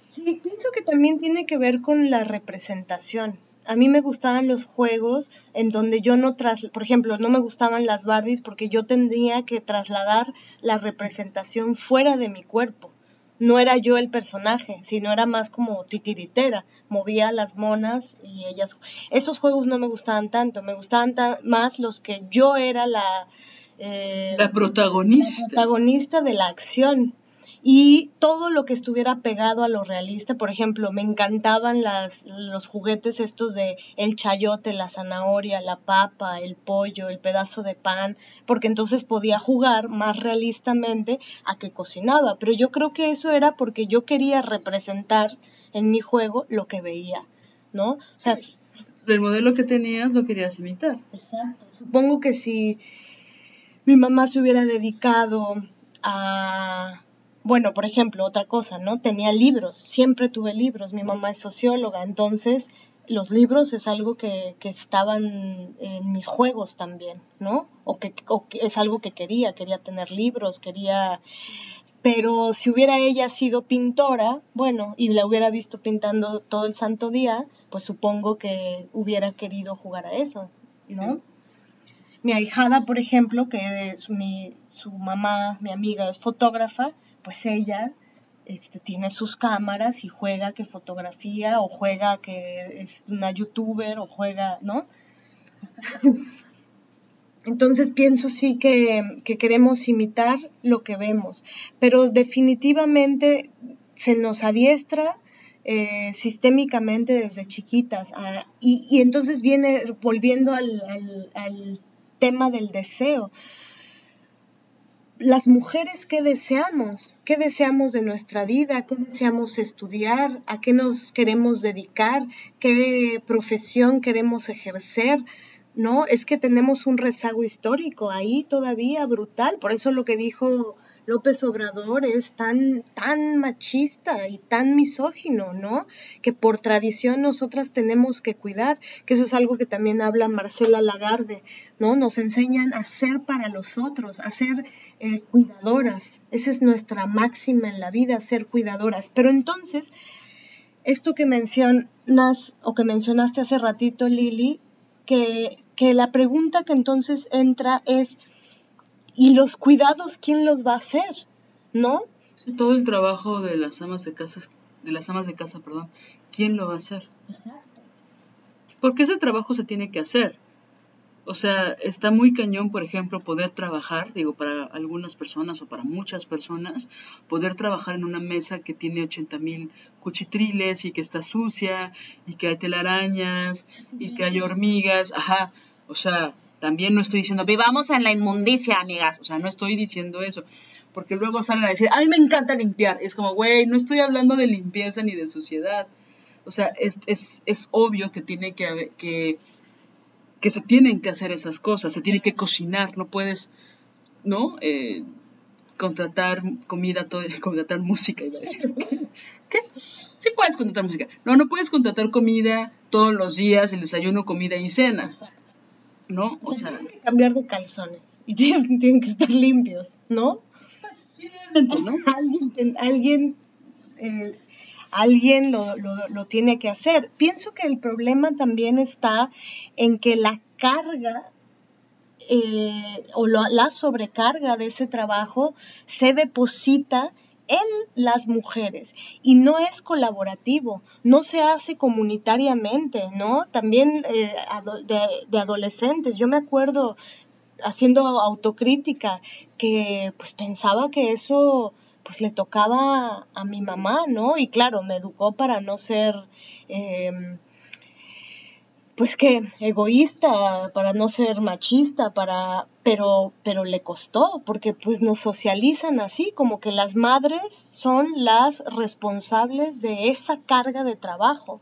Sí, pienso que también tiene que ver con la representación a mí me gustaban los juegos en donde yo no tras, por ejemplo, no me gustaban las Barbies porque yo tendría que trasladar la representación fuera de mi cuerpo. No era yo el personaje, sino era más como titiritera. Movía las monas y ellas. Esos juegos no me gustaban tanto, me gustaban más los que yo era la,
eh, la protagonista.
La protagonista de la acción y todo lo que estuviera pegado a lo realista, por ejemplo, me encantaban las, los juguetes estos de el chayote, la zanahoria, la papa, el pollo, el pedazo de pan, porque entonces podía jugar más realistamente a que cocinaba, pero yo creo que eso era porque yo quería representar en mi juego lo que veía, ¿no? O sea,
El modelo que tenías lo querías imitar.
Exacto. Supongo que si mi mamá se hubiera dedicado a, bueno, por ejemplo, otra cosa, ¿no? Tenía libros, siempre tuve libros, mi mamá es socióloga, entonces los libros es algo que, que estaban en mis juegos también, ¿no? O que, o que es algo que quería, quería tener libros, quería pero si hubiera ella sido pintora, bueno, y la hubiera visto pintando todo el santo día, pues supongo que hubiera querido jugar a eso, ¿no? Mi ahijada, por ejemplo, que es mi, su mamá, mi amiga, es fotógrafa, pues ella este, tiene sus cámaras y juega que fotografía o juega que es una youtuber o juega, ¿no? Entonces pienso sí que, queremos imitar lo que vemos, pero definitivamente se nos adiestra eh, sistémicamente desde chiquitas. Ah, y, entonces viene volviendo al, al, tema del deseo. Las mujeres, ¿qué deseamos? ¿Qué deseamos de nuestra vida? ¿Qué deseamos estudiar? ¿A qué nos queremos dedicar? ¿Qué profesión queremos ejercer? ¿no? Es que tenemos un rezago histórico ahí todavía brutal. Por eso lo que dijo López Obrador es tan, tan machista y tan misógino, ¿no? Que por tradición nosotras tenemos que cuidar, que eso es algo que también habla Marcela Lagarde, ¿no? Nos enseñan a ser para los otros, a ser eh, cuidadoras. Esa es nuestra máxima en la vida, ser cuidadoras. Pero entonces, esto que mencionas o que mencionaste hace ratito, Lili, que que la pregunta que entonces entra es, ¿y los cuidados quién los va a hacer? ¿No?
todo el trabajo de las amas de casa, de las amas de casa, perdón, ¿quién lo va a hacer? Exacto. Porque ese trabajo se tiene que hacer. O sea, está muy cañón, por ejemplo, poder trabajar, digo, para algunas personas o para muchas personas, poder trabajar en una mesa que tiene 80 mil cuchitriles y que está sucia y que hay telarañas y que hay hormigas, ajá. O sea, también no estoy diciendo, vivamos en la inmundicia, amigas. O sea, no estoy diciendo eso. Porque luego salen a decir, a mí me encanta limpiar. Es como, güey, no estoy hablando de limpieza ni de suciedad. O sea, es, es, es obvio que tiene que, que, que se tienen que hacer esas cosas. Se tiene que cocinar. No puedes, ¿no? Eh, contratar comida, todo, contratar música, iba a decir. ¿Qué? Sí puedes contratar música. No, no puedes contratar comida todos los días, el desayuno, comida y cena. Exacto. ¿No?
O sea, tienen que cambiar de calzones y tienen, que estar limpios, ¿no? Pues sí, ¿no? alguien, alguien, eh, alguien lo, lo, tiene que hacer. Pienso que el problema también está en que la carga eh, o la sobrecarga de ese trabajo se deposita en las mujeres y no es colaborativo, no se hace comunitariamente, ¿no? También eh, de, adolescentes, yo me acuerdo haciendo autocrítica que pues pensaba que eso pues le tocaba a mi mamá, ¿no? Y claro, me educó para no ser... Em, pues que egoísta, para no ser machista, para, pero, pero le costó, porque pues nos socializan así, como que las madres son las responsables de esa carga de trabajo.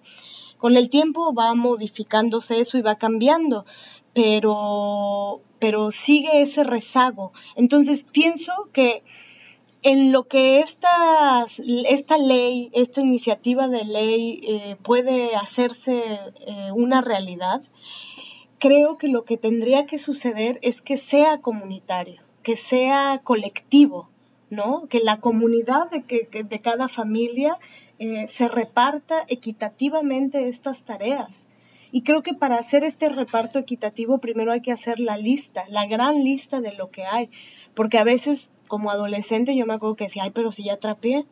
Con el tiempo va modificándose eso y va cambiando, pero, pero sigue ese rezago. Entonces pienso que en lo que esta, esta ley, esta iniciativa de ley eh, puede hacerse eh, una realidad, creo que lo que tendría que suceder es que sea comunitario, que sea colectivo, ¿no? Que la comunidad de, que, de cada familia eh, se reparta equitativamente estas tareas. Y creo que para hacer este reparto equitativo primero hay que hacer la lista, la gran lista de lo que hay, porque a veces como adolescente yo me acuerdo que decía, ay, pero si ya trapié,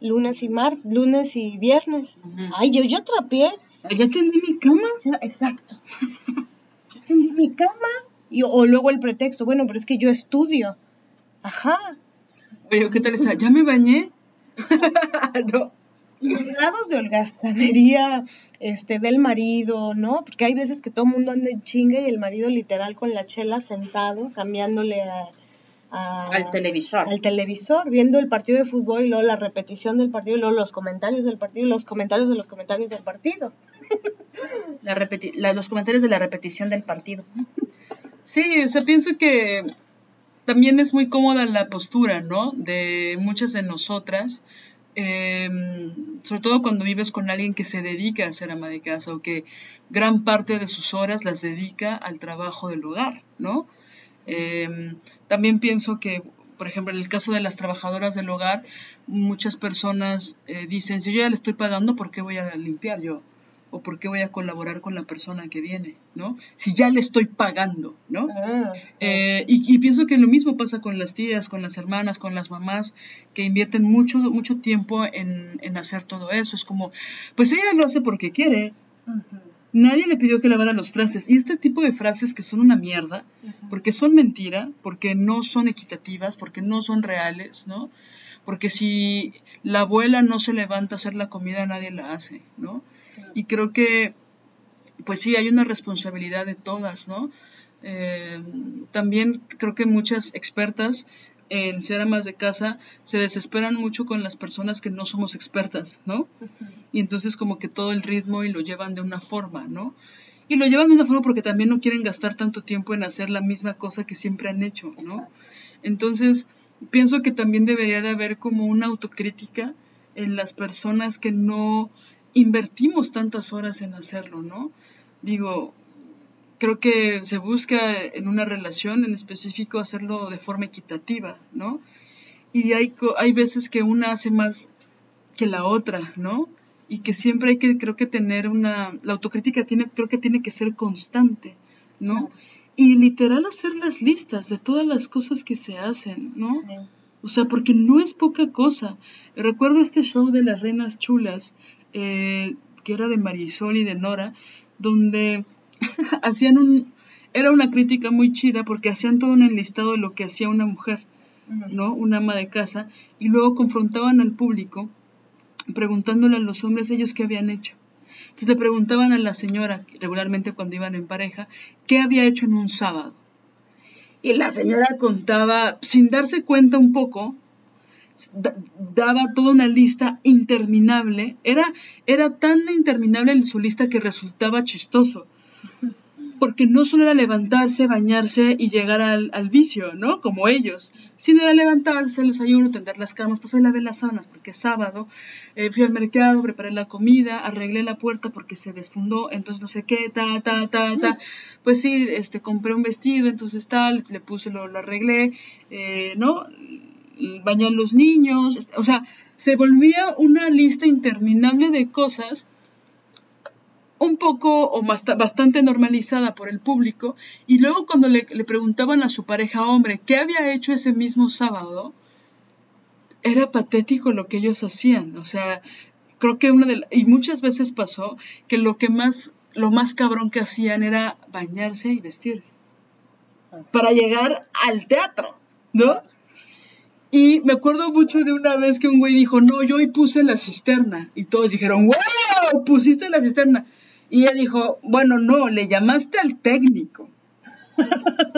lunes y mar, lunes y viernes. Ay, yo ya trapié.
Ya tendí mi cama.
exacto. ya tendí mi cama. Y, o luego el pretexto, bueno, pero es que yo estudio. Ajá.
Oye, ¿qué tal está? ¿Ya me bañé?
no. Los grados de holgazanería este, del marido, ¿no? Porque hay veces que todo el mundo anda en chinga y el marido literal con la chela sentado, cambiándole a
al televisor.
Al televisor, viendo el partido de fútbol y luego la repetición del partido y luego los comentarios del partido y los comentarios de los comentarios del partido.
La los comentarios de la repetición del partido.
Sí, o sea, pienso que también es muy cómoda la postura, ¿no? De muchas de nosotras, em, sobre todo cuando vives con alguien que se dedica a ser ama de casa o que gran parte de sus horas las dedica al trabajo del hogar, ¿no? Em, también pienso que, por ejemplo, en el caso de las trabajadoras del hogar, muchas personas eh, dicen, si yo ya le estoy pagando, ¿por qué voy a limpiar yo? o por qué voy a colaborar con la persona que viene, ¿no? Si ya le estoy pagando, ¿no? Ah, eh, y, pienso que lo mismo pasa con las tías, con las hermanas, con las mamás, que invierten mucho, mucho tiempo en, hacer todo eso. Es como, pues ella lo hace porque quiere. Nadie le pidió que lavara los trastes. Y este tipo de frases que son una mierda, porque son mentira, porque no son equitativas, porque no son reales, ¿no? Porque si la abuela no se levanta a hacer la comida, nadie la hace, ¿no? Y creo que, pues sí, hay una responsabilidad de todas, ¿no? Eh, también creo que muchas expertas en ser amas de casa se desesperan mucho con las personas que no somos expertas, ¿no? Y entonces como que todo el ritmo y lo llevan de una forma, ¿no? Y lo llevan de una forma porque también no quieren gastar tanto tiempo en hacer la misma cosa que siempre han hecho, ¿no? Entonces, pienso que también debería de haber como una autocrítica en las personas que no invertimos tantas horas en hacerlo, ¿no? Digo, creo que se busca en una relación en específico hacerlo de forma equitativa, ¿no? Y hay, hay veces que una hace más que la otra, ¿no? Y que siempre hay que, creo que tener una, la autocrítica tiene, creo que tiene que ser constante, ¿no? Y literal hacer las listas de todas las cosas que se hacen, ¿no? O sea, porque no es poca cosa. Recuerdo este show de las reinas chulas, eh, que era de Marisol y de Nora, donde hacían un... Era una crítica muy chida porque hacían todo un enlistado de lo que hacía una mujer, ¿no? Una ama de casa, y luego confrontaban al público preguntándole a los hombres ellos qué habían hecho. Entonces le preguntaban a la señora, regularmente cuando iban en pareja, qué había hecho en un sábado. Y la señora contaba, sin darse cuenta un poco, daba toda una lista interminable. Era, era tan interminable en su lista que resultaba chistoso porque no solo era levantarse, bañarse y llegar al, vicio, ¿no? Como ellos, sino era levantarse, el desayuno, tender las camas, pues hoy lavé las sábanas porque es sábado, eh, fui al mercado, preparé la comida, arreglé la puerta porque se desfundó, entonces no sé qué, ta, ta, ta, ta, pues sí, este, compré un vestido, entonces tal, le puse, lo, lo arreglé, eh, ¿no? Bañar los niños, o sea, se volvía una lista interminable de cosas un poco o bastante normalizada por el público y luego cuando le, preguntaban a su pareja hombre qué había hecho ese mismo sábado, era patético lo que ellos hacían, o sea, creo que una de y muchas veces pasó que lo que más lo más cabrón que hacían era bañarse y vestirse para llegar al teatro, ¿no? Y me acuerdo mucho de una vez que un güey dijo, no, yo hoy puse la cisterna. Y todos dijeron, wow, pusiste la cisterna. Y ella dijo, bueno, no, le llamaste al técnico.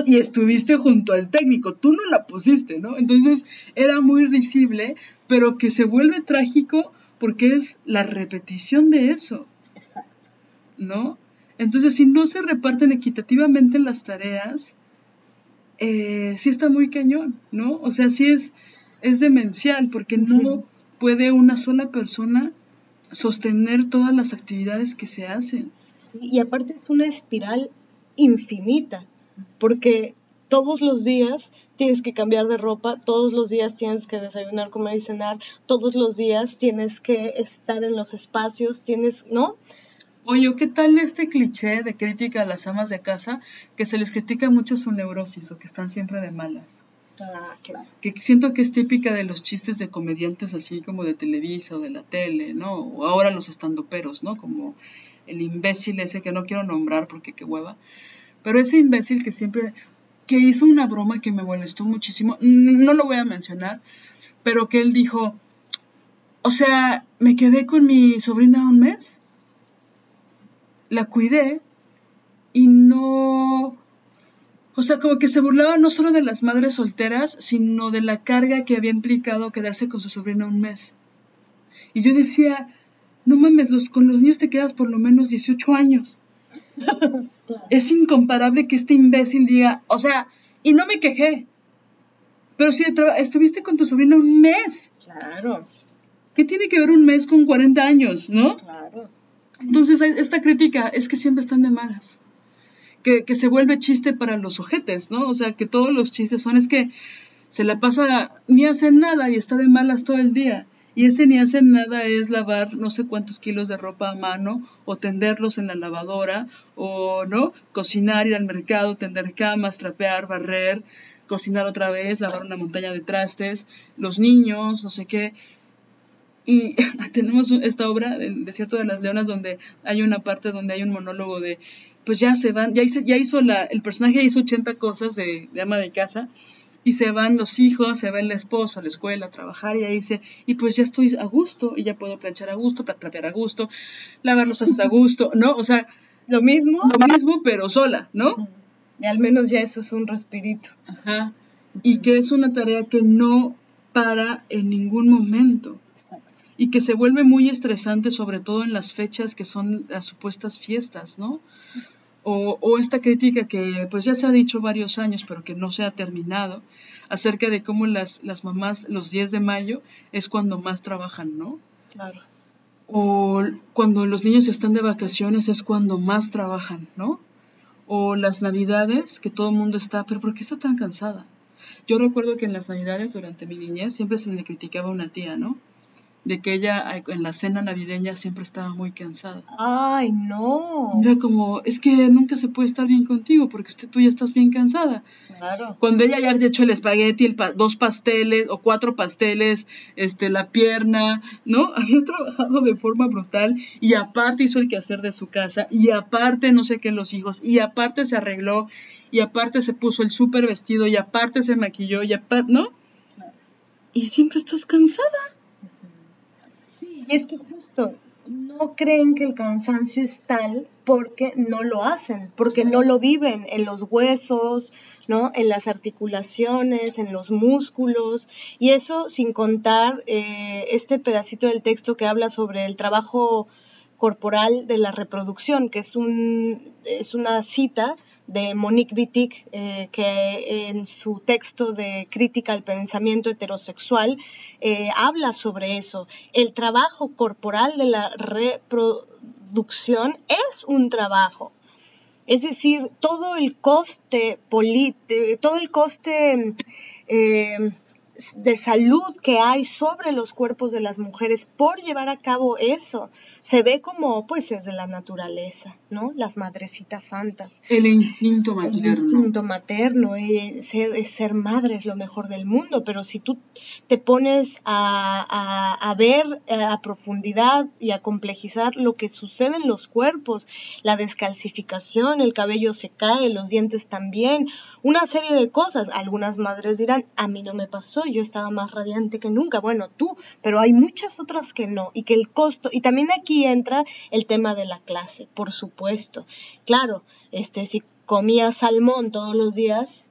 y estuviste junto al técnico, tú no la pusiste, ¿no? Entonces era muy risible, pero que se vuelve trágico porque es la repetición de eso. Exacto. ¿No? Entonces, si no se reparten equitativamente las tareas, eh, sí está muy cañón, ¿no? O sea, sí es, es demencial porque no puede una sola persona sostener todas las actividades que se hacen.
y aparte es una espiral infinita, porque todos los días tienes que cambiar de ropa, todos los días tienes que desayunar, comer y cenar, todos los días tienes que estar en los espacios, tienes, ¿no?
Oye, ¿qué tal este cliché de crítica a las amas de casa que se les critica mucho su neurosis o que están siempre de malas?
Ah,
que siento que es típica de los chistes de comediantes así como de Televisa o de la tele, ¿no? O ahora los estandoperos, ¿no? Como el imbécil ese que no quiero nombrar porque qué hueva. Pero ese imbécil que siempre, que hizo una broma que me molestó muchísimo, no lo voy a mencionar, pero que él dijo, o sea, me quedé con mi sobrina un mes, la cuidé y no O sea, como que se burlaba no solo de las madres solteras, sino de la carga que había implicado quedarse con su sobrina un mes. Y yo decía, no mames, los, con los niños te quedas por lo menos 18 años. es incomparable que este imbécil diga, o sea, y no me quejé. Pero si estuviste con tu sobrina un mes.
Claro.
¿Qué tiene que ver un mes con 40 años, no?
Claro.
Entonces, esta crítica es que siempre están de malas. Que, se vuelve chiste para los ojetes, ¿no? O sea, que todos los chistes son, es que se la pasa, ni hacen nada y está de malas todo el día. Y ese ni hacen nada es lavar no sé cuántos kilos de ropa a mano o tenderlos en la lavadora o, ¿no? Cocinar, ir al mercado, tender camas, trapear, barrer, cocinar otra vez, lavar una montaña de trastes, los niños, no sé qué. Y tenemos esta obra, El Desierto de las Leonas, donde hay una parte donde hay un monólogo de, pues ya se van, ya hizo, ya hizo la, el personaje hizo 80 cosas de, de ama de casa y se van los hijos, se va el esposo a la escuela a trabajar y ahí dice, y pues ya estoy a gusto y ya puedo planchar a gusto, trapear a gusto, lavar los haces a gusto, ¿no? O sea,
lo mismo.
Lo mismo, pero sola, ¿no?
Y al menos ya eso es un respirito.
Ajá. Y que es una tarea que no para en ningún momento. Exacto. Y que se vuelve muy estresante, sobre todo en las fechas que son las supuestas fiestas, ¿no? O, esta crítica que pues ya se ha dicho varios años, pero que no se ha terminado, acerca de cómo las, las mamás los 10 de mayo es cuando más trabajan, ¿no?
Claro.
O cuando los niños están de vacaciones es cuando más trabajan, ¿no? O las navidades, que todo el mundo está, pero ¿por qué está tan cansada? Yo recuerdo que en las navidades durante mi niñez siempre se le criticaba a una tía, ¿no? De que ella en la cena navideña siempre estaba muy cansada.
Ay, no.
Era como, es que nunca se puede estar bien contigo porque usted, tú ya estás bien cansada.
Claro.
Cuando ella ya había hecho el espagueti, el dos pasteles o cuatro pasteles, este, la pierna, ¿no? Había trabajado de forma brutal y aparte hizo el quehacer de su casa y aparte no sé qué los hijos y aparte se arregló y aparte se puso el súper vestido y aparte se maquilló y aparte, ¿no? Y siempre estás cansada.
Y es que justo no creen que el cansancio es tal porque no lo hacen, porque no lo viven en los huesos, ¿no? En las articulaciones, en los músculos, y eso sin contar eh, este pedacito del texto que habla sobre el trabajo corporal de la reproducción, que es, un, es una cita de Monique Wittig, eh, que en su texto de crítica al pensamiento heterosexual eh, habla sobre eso. El trabajo corporal de la reproducción es un trabajo. Es decir, todo el coste, todo el coste eh, de salud que hay sobre los cuerpos de las mujeres por llevar a cabo eso. Se ve como, pues, es de la naturaleza, ¿no? Las madrecitas santas.
El instinto materno.
El instinto materno, y ser, ser madre es lo mejor del mundo, pero si tú te pones a, a, ver eh, a profundidad y a complejizar lo que sucede en los cuerpos, la descalcificación, el cabello se cae, los dientes también, una serie de cosas. Algunas madres dirán, a mí no me pasó, yo estaba más radiante que nunca. Bueno, tú, pero hay muchas otras que no. Y que el costo, y también aquí entra el tema de la clase, por supuesto. Claro, este, si comías salmón todos los días,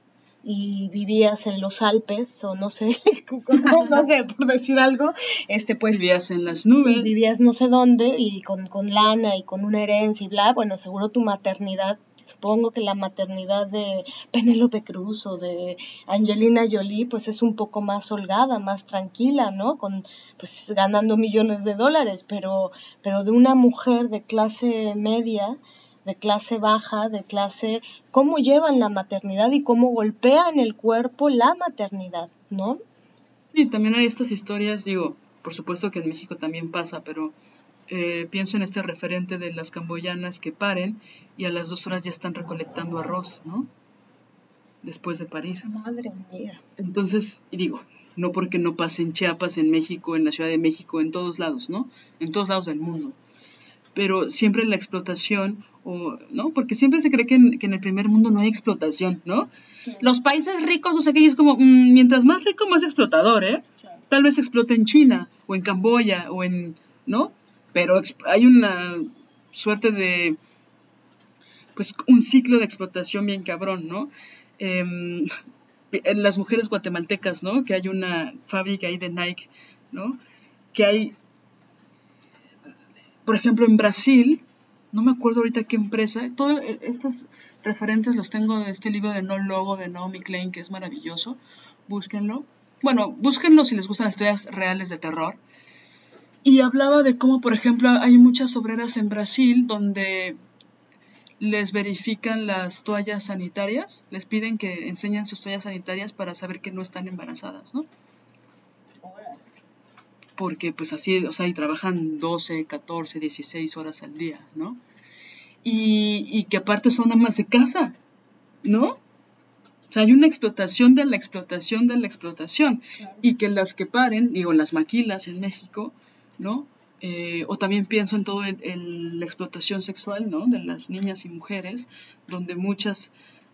y vivías en los Alpes o no sé, no sé, por decir algo, este pues
vivías en las nubes,
vivías no sé dónde y con, con lana y con una herencia y bla, bueno, seguro tu maternidad supongo que la maternidad de Penélope Cruz o de Angelina Jolie pues es un poco más holgada, más tranquila, ¿no? Con pues ganando millones de dólares, pero pero de una mujer de clase media de clase baja, de clase, cómo llevan la maternidad y cómo golpean el cuerpo la maternidad, ¿no?
Sí, también hay estas historias, digo, por supuesto que en México también pasa, pero eh, pienso en este referente de las camboyanas que paren y a las dos horas ya están recolectando arroz, ¿no? Después de parir.
Madre mía.
Entonces, digo, no porque no pase en Chiapas, en México, en la Ciudad de México, en todos lados, ¿no? En todos lados del mundo. Pero siempre la explotación, o, ¿no? Porque siempre se cree que en, el primer mundo no hay explotación, ¿no? Los países ricos, o sea, que es como, mm, mientras más rico, más explotador, ¿eh? Tal vez explote en China, o en Camboya, o en, ¿no? Pero hay una suerte de, pues un ciclo de explotación bien cabrón, ¿no? en las mujeres guatemaltecas, ¿no? Que hay una fábrica ahí de Nike, ¿no? Que hay, por ejemplo, en Brasil, no me acuerdo ahorita qué empresa, todos estos referentes los tengo de este libro de No Logo de Naomi Klein, que es maravilloso, búsquenlo. Bueno, búsquenlo si les gustan las historias reales de terror. Y hablaba de cómo, por ejemplo, hay muchas obreras en Brasil donde les verifican las toallas sanitarias, les piden que enseñen sus toallas sanitarias para saber que no están embarazadas, ¿no? Porque pues así, o sea, y trabajan 12, 14, 16 horas al día, ¿no? Y, y que aparte son amas de casa, ¿no? O sea, hay una explotación de la explotación de la explotación. Y que las que paren, digo, las maquilas en México, ¿no? Eh, o también pienso en toda la explotación sexual ¿no? de las niñas y mujeres, donde muchas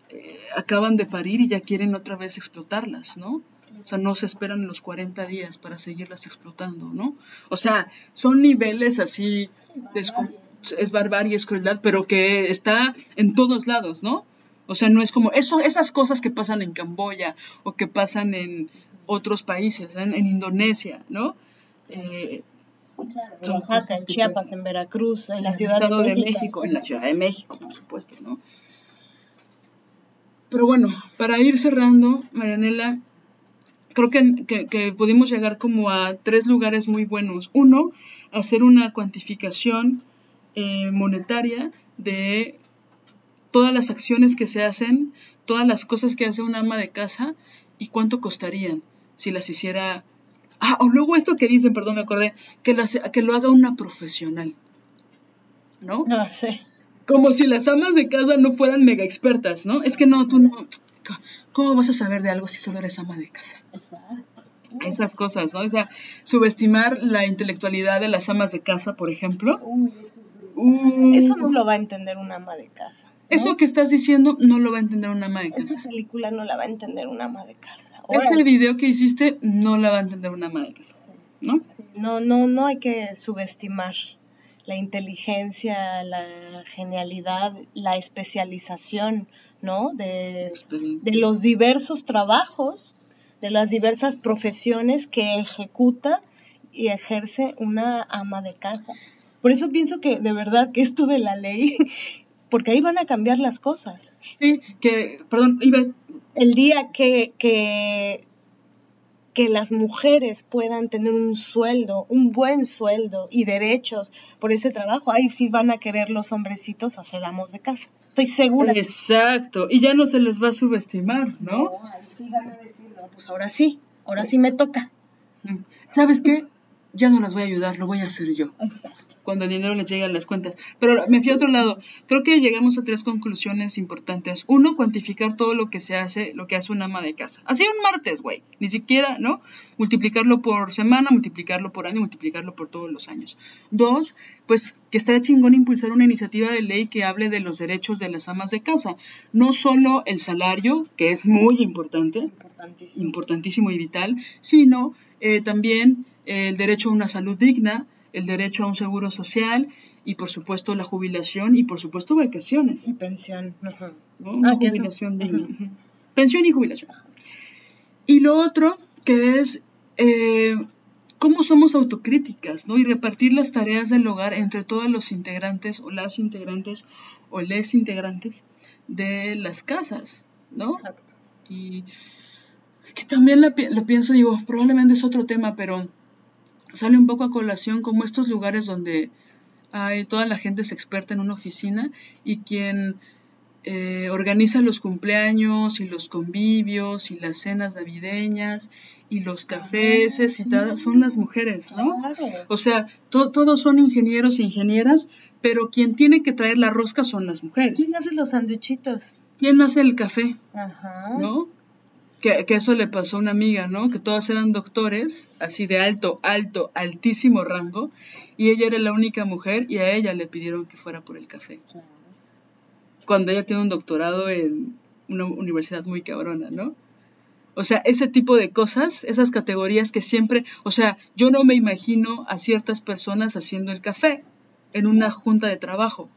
eh, acaban de parir y ya quieren otra vez explotarlas, ¿no? O sea, no se esperan los 40 días para seguirlas explotando, ¿no? O sea, son niveles así, es barbarie, es crueldad, pero que está en todos lados, ¿no? O sea, no es como eso, esas cosas que pasan en Camboya o que pasan en otros países, en, Indonesia, ¿no? Eh,
en Oaxaca, en Chiapas, en Veracruz, en, la Ciudad
de, México. En la Ciudad de México, por supuesto, ¿no? Pero bueno, para ir cerrando, Marianela, creo que, pudimos llegar como a tres lugares muy buenos. Uno, hacer una cuantificación eh, monetaria de todas las acciones que se hacen, todas las cosas que hace una ama de casa y cuánto costarían si las hiciera Ah, o luego esto que dicen, perdón, me acordé, que lo, que lo haga una profesional. ¿No?
No sé.
Como si las amas de casa no fueran mega expertas, ¿no? Es que no, tú no. ¿Cómo vas a saber de algo si solo eres ama de casa? Exacto. Esas cosas, ¿no? O sea, subestimar la intelectualidad de las amas de casa, por ejemplo.
Uy, eso, es uh. eso no lo va a entender una ama de casa.
Eso que estás diciendo no lo va a entender una ama de casa.
Esa película no la va a entender una ama de casa.
Ese video que hiciste no la va a entender una madre ¿no?
no, no, no hay que subestimar la inteligencia, la genialidad, la especialización, ¿no? De, de, los diversos trabajos, de las diversas profesiones que ejecuta y ejerce una ama de casa. Por eso pienso que de verdad que esto de la ley, porque ahí van a cambiar las cosas.
Sí, que, perdón, iba,
el día que, que, que las mujeres puedan tener un sueldo, un buen sueldo y derechos por ese trabajo, ahí sí van a querer los hombrecitos hacer amos de casa. Estoy segura.
Exacto, y ya no se les va a subestimar, ¿no?
No, ahí sí van a decir, no, pues ahora sí, ahora sí me toca.
Mm. ¿Sabes qué? Ya no las voy a ayudar, lo voy a hacer yo. Exacto cuando el dinero les llega a las cuentas. Pero me fui a otro lado. Creo que llegamos a tres conclusiones importantes. Uno, cuantificar todo lo que se hace, lo que hace una ama de casa. Así un martes, güey. Ni siquiera, ¿no? Multiplicarlo por semana, multiplicarlo por año, multiplicarlo por todos los años. Dos, pues que está chingón impulsar una iniciativa de ley que hable de los derechos de las amas de casa. No solo el salario, que es muy importante, importantísimo, importantísimo y vital, sino eh, también el derecho a una salud digna, el derecho a un seguro social y por supuesto la jubilación y por supuesto vacaciones.
Y pensión.
Ah, jubilación Pensión y jubilación. Y lo otro que es eh, cómo somos autocríticas, ¿no? Y repartir las tareas del hogar entre todos los integrantes o las integrantes o les integrantes de las casas, ¿no? Exacto. Y que también lo pienso, digo, probablemente es otro tema, pero sale un poco a colación como estos lugares donde hay, toda la gente es experta en una oficina y quien eh, organiza los cumpleaños y los convivios y las cenas navideñas y los cafés y tal, son las mujeres, ¿no? O sea, todos son ingenieros e ingenieras, pero quien tiene que traer la rosca son las mujeres.
¿Quién hace los sanduichitos?
¿Quién hace el café? Ajá. ¿No? Que, eso le pasó a una amiga, ¿no? Que todas eran doctores, así de alto, alto, altísimo rango, y ella era la única mujer y a ella le pidieron que fuera por el café. Cuando ella tiene un doctorado en una universidad muy cabrona, ¿no? O sea, ese tipo de cosas, esas categorías que siempre, o sea, yo no me imagino a ciertas personas haciendo el café en una junta de trabajo.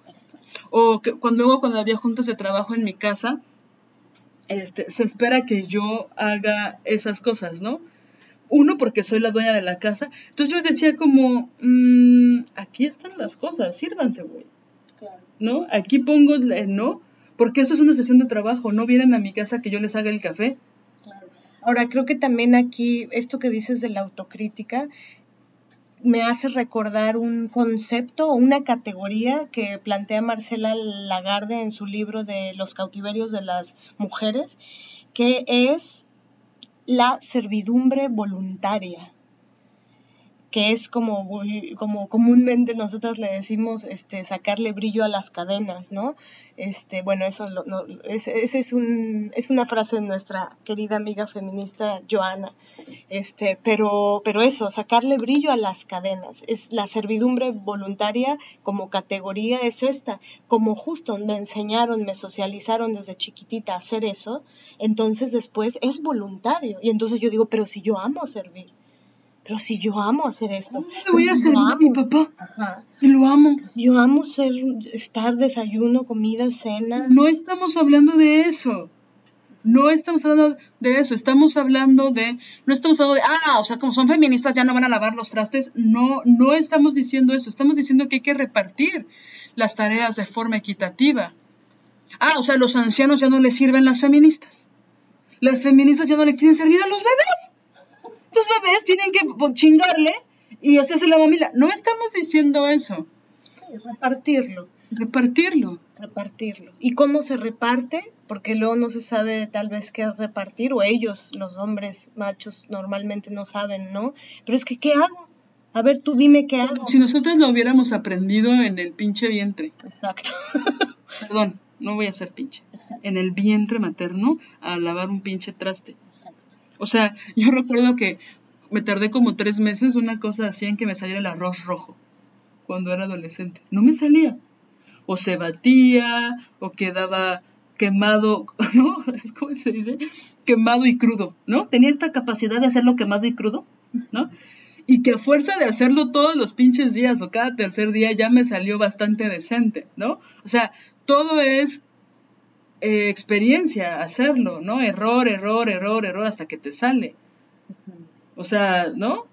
O que cuando luego cuando había juntas de trabajo en mi casa, este, se espera que yo haga esas cosas, ¿no? Uno, porque soy la dueña de la casa. Entonces yo decía como, mm, aquí están las cosas, sírvanse, güey. ¿No? Aquí pongo, no, porque eso es una sesión de trabajo, no vienen a mi casa que yo les haga el café.
Ahora, creo que también aquí, esto que dices de la autocrítica, me hace recordar un concepto o una categoría que plantea Marcela Lagarde en su libro de Los cautiverios de las mujeres, que es la servidumbre voluntaria que es como, comúnmente nosotros le decimos este, sacarle brillo a las cadenas, ¿no? Este, bueno, eso no, es una frase de nuestra querida amiga feminista Joana, este, pero, pero eso, sacarle brillo a las cadenas, es la servidumbre voluntaria como categoría es esta, como justo me enseñaron, me socializaron desde chiquitita a hacer eso, entonces después es voluntario, y entonces yo digo, pero si yo amo servir, pero si yo amo hacer esto.
le voy a servir a mi papá? Ajá. Si lo amo.
Yo amo ser, estar desayuno, comida, cena.
No estamos hablando de eso. No estamos hablando de eso, estamos hablando de, no estamos hablando de, ah, o sea, como son feministas ya no van a lavar los trastes. No, no estamos diciendo eso, estamos diciendo que hay que repartir las tareas de forma equitativa. Ah, o sea, los ancianos ya no les sirven las feministas. Las feministas ya no le quieren servir a los bebés los bebés tienen que pues, chingarle y hacerse la mamila. No estamos diciendo eso.
repartirlo.
Repartirlo.
Repartirlo. ¿Y cómo se reparte? Porque luego no se sabe tal vez qué repartir, o ellos, los hombres machos, normalmente no saben, ¿no? Pero es que, ¿qué hago? A ver, tú dime qué hago.
Si nosotros lo hubiéramos aprendido en el pinche vientre.
Exacto.
Perdón, no voy a ser pinche. En el vientre materno a lavar un pinche traste. O sea, yo recuerdo que me tardé como tres meses una cosa así en que me saliera el arroz rojo cuando era adolescente. No me salía. O se batía, o quedaba quemado, ¿no? ¿Cómo se dice? Quemado y crudo, ¿no? Tenía esta capacidad de hacerlo quemado y crudo, ¿no? Y que a fuerza de hacerlo todos los pinches días o cada tercer día ya me salió bastante decente, ¿no? O sea, todo es eh, experiencia hacerlo, ¿no? Error, error, error, error, hasta que te sale. O sea, ¿no?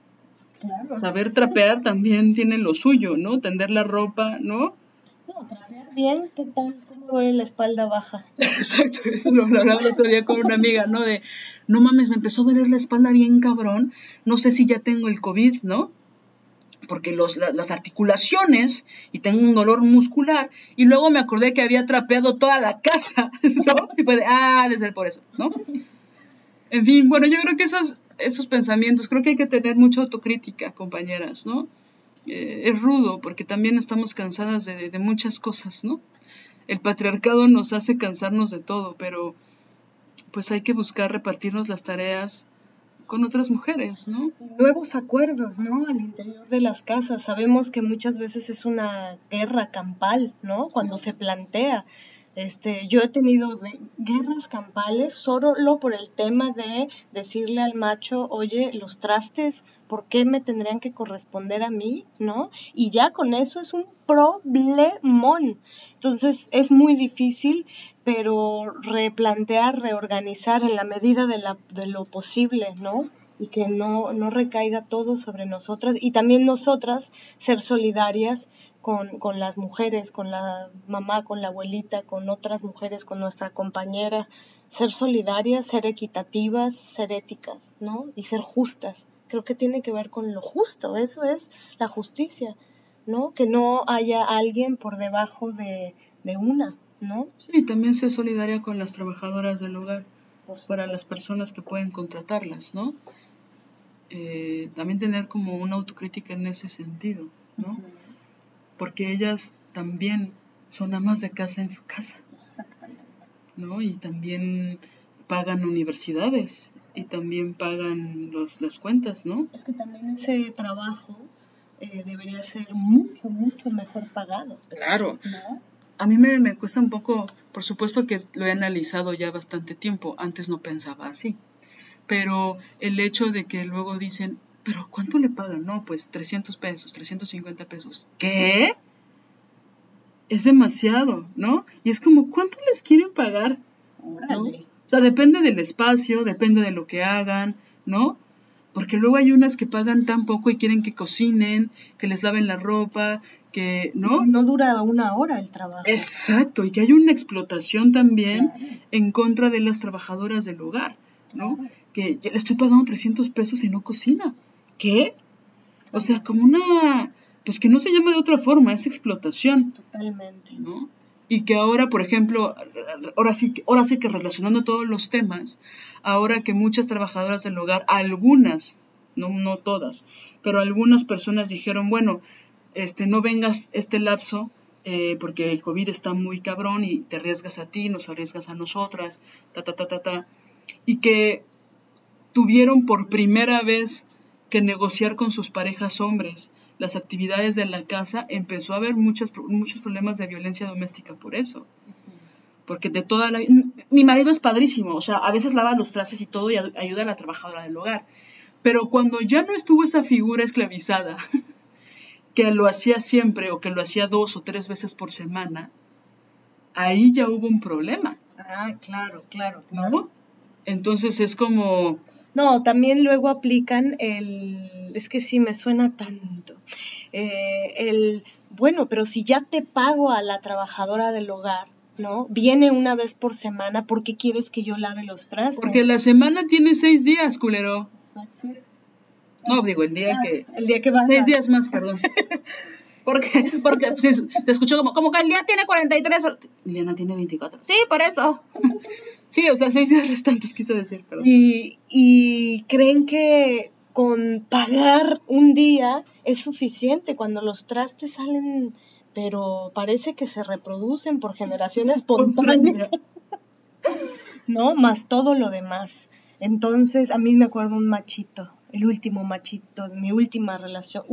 Saber trapear también tiene lo suyo, ¿no? Tender la ropa, ¿no?
No, trapear bien, ¿qué tal? ¿Cómo duele la espalda baja?
Exacto, lo hablaba el otro día con una amiga, ¿no? De, no mames, me empezó a doler la espalda bien cabrón, no sé si ya tengo el COVID, ¿no? Porque los, las articulaciones y tengo un dolor muscular y luego me acordé que había trapeado toda la casa, ¿no? Y fue de, ah, de ser por eso, ¿no? En fin, bueno, yo creo que esos, esos pensamientos, creo que hay que tener mucha autocrítica, compañeras, ¿no? Eh, es rudo porque también estamos cansadas de, de muchas cosas, ¿no? El patriarcado nos hace cansarnos de todo, pero pues hay que buscar repartirnos las tareas con otras mujeres, ¿no?
Nuevos acuerdos, ¿no? Al interior de las casas. Sabemos que muchas veces es una guerra campal, ¿no? Cuando se plantea. Este, yo he tenido guerras campales solo por el tema de decirle al macho, oye, los trastes, ¿por qué me tendrían que corresponder a mí? ¿No? Y ya con eso es un problemón. Entonces es muy difícil, pero replantear, reorganizar en la medida de, de lo posible, ¿no? Y que no, no recaiga todo sobre nosotras y también nosotras ser solidarias con, con, las mujeres, con la mamá, con la abuelita, con otras mujeres, con nuestra compañera, ser solidarias, ser equitativas, ser éticas, ¿no? Y ser justas. Creo que tiene que ver con lo justo, eso es la justicia, ¿no? Que no haya alguien por debajo de, de una, ¿no?
Sí, también ser solidaria con las trabajadoras del hogar, para las personas que pueden contratarlas, ¿no? Eh, también tener como una autocrítica en ese sentido, ¿no? Porque ellas también son amas de casa en su casa. Exactamente. ¿No? Y también pagan universidades y también pagan los, las cuentas, ¿no?
Es que también ese trabajo eh, debería ser mucho, mucho mejor pagado.
Claro. ¿no? A mí me, me cuesta un poco, por supuesto que lo he analizado ya bastante tiempo, antes no pensaba así, pero el hecho de que luego dicen, pero ¿cuánto le pagan? No, pues 300 pesos, 350 pesos. ¿Qué? Es demasiado, ¿no? Y es como, ¿cuánto les quieren pagar? O sea, depende del espacio, depende de lo que hagan, ¿no? Porque luego hay unas que pagan tan poco y quieren que cocinen, que les laven la ropa, que, ¿no?
No dura una hora el trabajo.
Exacto, y que hay una explotación también en contra de las trabajadoras del hogar, ¿no? Que ya le estoy pagando 300 pesos y no cocina. ¿Qué? O sea, como una, pues que no se llama de otra forma, es explotación.
Totalmente.
¿No? Y que ahora, por ejemplo, ahora sí, ahora sí que relacionando todos los temas, ahora que muchas trabajadoras del hogar, algunas, no, no todas, pero algunas personas dijeron, bueno, este, no vengas este lapso eh, porque el COVID está muy cabrón y te arriesgas a ti, nos arriesgas a nosotras, ta, ta, ta, ta, ta. Y que tuvieron por primera vez que negociar con sus parejas hombres las actividades de la casa, empezó a haber muchos, muchos problemas de violencia doméstica por eso. Porque de toda la... Mi marido es padrísimo, o sea, a veces lava los trastes y todo y ayuda a la trabajadora del hogar. Pero cuando ya no estuvo esa figura esclavizada, que lo hacía siempre o que lo hacía dos o tres veces por semana, ahí ya hubo un problema.
Ah, claro, claro.
¿No? Entonces es como...
No, también luego aplican el... Es que sí, me suena tanto. Eh, el, bueno, pero si ya te pago a la trabajadora del hogar, ¿no? Viene una vez por semana, ¿por qué quieres que yo lave los trastes?
Porque la semana tiene seis días, culero. No, digo, el día que...
El día que va.
Seis días más, perdón. Porque, porque te escucho como, como que el día tiene 43 horas. Liliana tiene 24. Sí, por eso. Sí, o sea, seis días restantes, quise decir, perdón.
Y, y creen que con pagar un día es suficiente cuando los trastes salen, pero parece que se reproducen por generación espontánea. ¿No? Más todo lo demás. Entonces, a mí me acuerdo un machito, el último machito de mi última relación,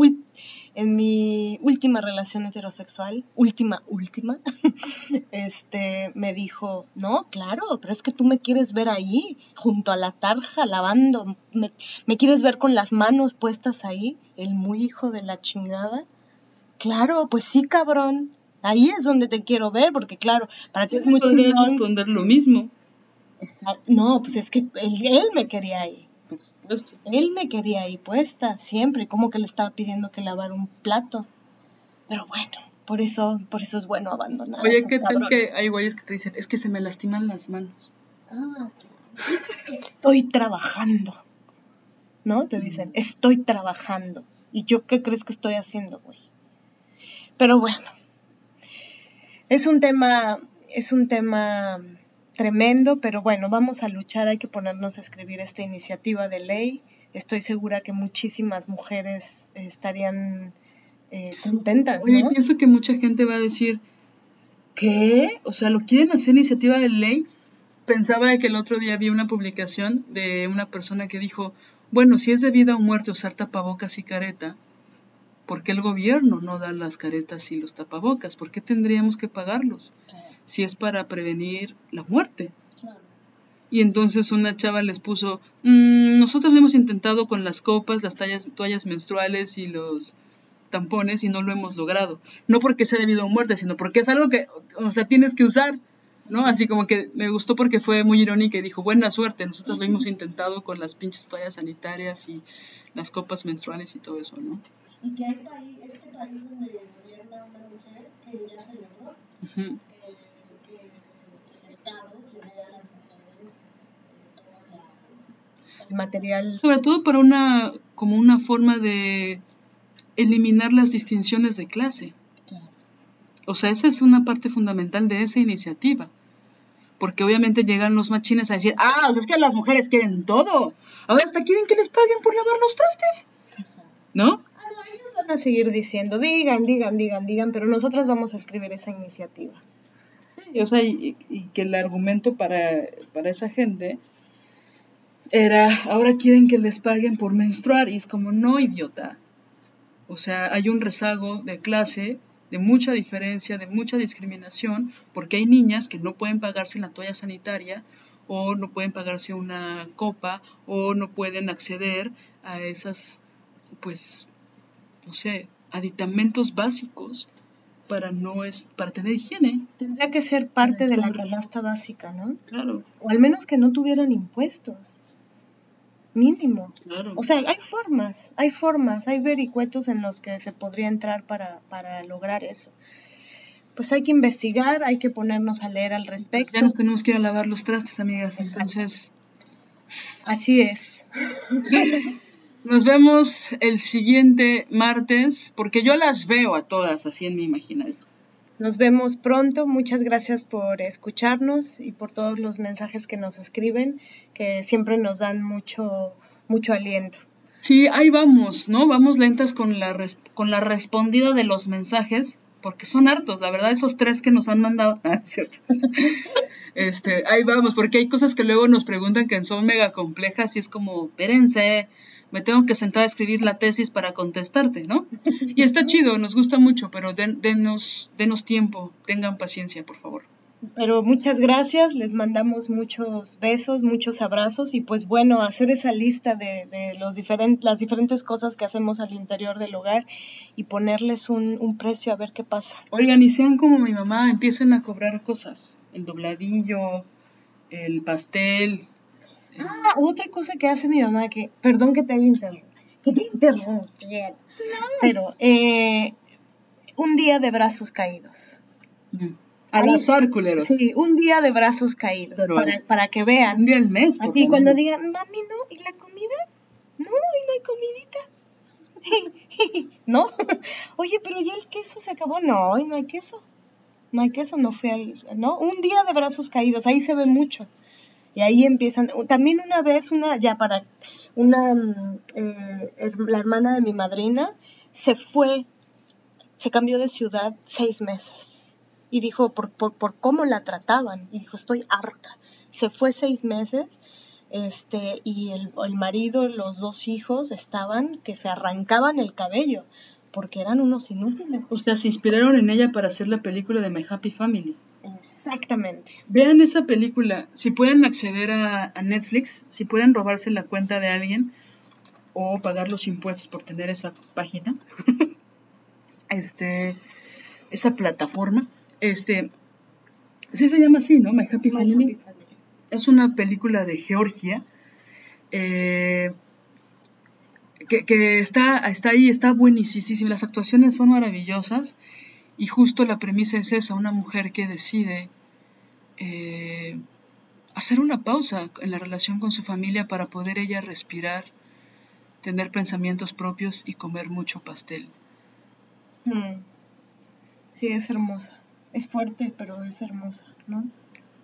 en mi última relación heterosexual, última, última, este, me dijo, no, claro, pero es que tú me quieres ver ahí, junto a la tarja, lavando, me, me quieres ver con las manos puestas ahí, el muy hijo de la chingada. Claro, pues sí, cabrón. Ahí es donde te quiero ver, porque claro, para ti es muy chingón.
responder lo mismo.
No, pues es que él me quería ahí. Él me quería ahí puesta siempre, como que le estaba pidiendo que lavara un plato. Pero bueno, por eso, por eso es bueno abandonar.
Oye, ¿qué tal que hay güeyes que te dicen, es que se me lastiman las manos?
Ah, estoy trabajando. ¿No? Te dicen, estoy trabajando. ¿Y yo qué crees que estoy haciendo, güey? Pero bueno, es un tema, es un tema tremendo, pero bueno, vamos a luchar, hay que ponernos a escribir esta iniciativa de ley. Estoy segura que muchísimas mujeres estarían eh, contentas.
Oye, pienso que mucha gente va a decir, ¿qué? O sea, ¿lo quieren hacer iniciativa de ley? Pensaba que el otro día vi una publicación de una persona que dijo, bueno, si es de vida o muerte usar tapabocas y careta, ¿por qué el gobierno no da las caretas y los tapabocas? ¿Por qué tendríamos que pagarlos? Si es para prevenir la muerte. Y entonces una chava les puso, mm, nosotros lo hemos intentado con las copas, las tallas, toallas menstruales y los tampones y no lo hemos logrado. No porque sea debido a muerte, sino porque es algo que, o sea, tienes que usar. ¿No? Así como que me gustó porque fue muy irónica y dijo, buena suerte, nosotros lo hemos intentado con las pinches toallas sanitarias y las copas menstruales y todo eso, ¿no?
Y que hay país, este país donde gobierna una mujer que ya se logró, eh, que el Estado le dé a las mujeres eh, todo la, el material.
Sobre todo para una, como una forma de eliminar las distinciones de clase. O sea, esa es una parte fundamental de esa iniciativa porque obviamente llegan los machines a decir, ah, es que las mujeres quieren todo. Ahora hasta quieren que les paguen por lavar los trastes. ¿No?
Ah, no, ellos van a seguir diciendo, digan, digan, digan, digan, pero nosotras vamos a escribir esa iniciativa.
Sí, o sea, y, que el argumento para, para esa gente era, ahora quieren que les paguen por menstruar, y es como, no, idiota. O sea, hay un rezago de clase de mucha diferencia, de mucha discriminación, porque hay niñas que no pueden pagarse la toalla sanitaria o no pueden pagarse una copa o no pueden acceder a esas, pues, no sé, aditamentos básicos para no es para tener higiene.
Tendría que ser parte de la canasta básica, ¿no?
Claro,
O al menos que no tuvieran impuestos. Mínimo.
claro.
O sea, hay formas, hay formas, hay vericuetos en los que se podría entrar para, para lograr eso. Pues hay que investigar, hay que ponernos a leer al respecto.
ya nos tenemos que ir a lavar los trastes, amigas.
Exacto.
Entonces,
Así es.
nos vemos el siguiente martes, porque yo las veo a todas así en mi imaginario.
Nos vemos pronto. Muchas gracias por escucharnos y por todos los mensajes que nos escriben, que siempre nos dan mucho, mucho aliento.
Sí, ahí vamos, ¿no? Vamos lentas con la, con la respondida de los mensajes, porque son hartos, la verdad, esos tres que nos han mandado. Ah, cierto. Este, ahí vamos, porque hay cosas que luego nos preguntan que son mega complejas y es como, espérense, me tengo que sentar a escribir la tesis para contestarte, ¿no? Y está chido, nos gusta mucho, pero den- denos, denos tiempo, tengan paciencia, por favor.
Pero muchas gracias, les mandamos muchos besos, muchos abrazos y pues bueno, hacer esa lista de, de los diferen- las diferentes cosas que hacemos al interior del hogar y ponerles un, un precio a ver qué pasa.
Oigan, y sean como mi mamá, empiecen a cobrar cosas, el dobladillo, el pastel,
Ah, otra cosa que hace mi mamá, que perdón que te haya interrumpido, que te interrumpiera, pero eh, un día de brazos caídos.
Mm.
Ay,
azar, culeros.
Sí, un día de brazos caídos,
Pero-
para, para que
Un
vean.
día al mes.
Así cuando digan, mami, no, ¿y la comida? No, ¿y no hay comidita? ¿No? Oye, pero ya el queso se acabó. No, hoy no hay queso. No hay queso, no fui al... ¿No? Un día de brazos caídos, ahí se ve mucho. Y ahí empiezan... También una vez, una, ya para... Una, mm, eh, la hermana de mi madrina se fue, se cambió de ciudad seis meses. Y dijo, por, por, por cómo la trataban. Y dijo, estoy harta. Se fue seis meses este, y el, el marido, los dos hijos estaban que se arrancaban el cabello porque eran unos inútiles.
O sea, se inspiraron en ella para hacer la película de My Happy Family.
Exactamente.
Vean esa película. Si pueden acceder a, a Netflix, si pueden robarse la cuenta de alguien o pagar los impuestos por tener esa página, este, esa plataforma, este, sí se llama así, ¿no? My Happy Family. Es una película de Georgia eh, que, que está, está ahí, está buenísima. Las actuaciones son maravillosas y justo la premisa es esa, una mujer que decide eh, hacer una pausa en la relación con su familia para poder ella respirar, tener pensamientos propios y comer mucho pastel.
Mm. Sí, es hermosa. Es fuerte, pero es hermosa, ¿no?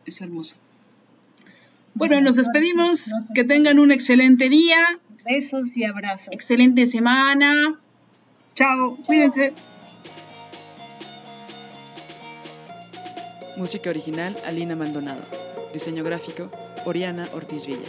Es hermoso. Bueno, nos despedimos.
Nos
Que tengan un excelente día,
Besos y abrazos.
excelente semana. Chao, cuídense.
Música original Alina Maldonado. Diseño gráfico Oriana Ortiz Villa.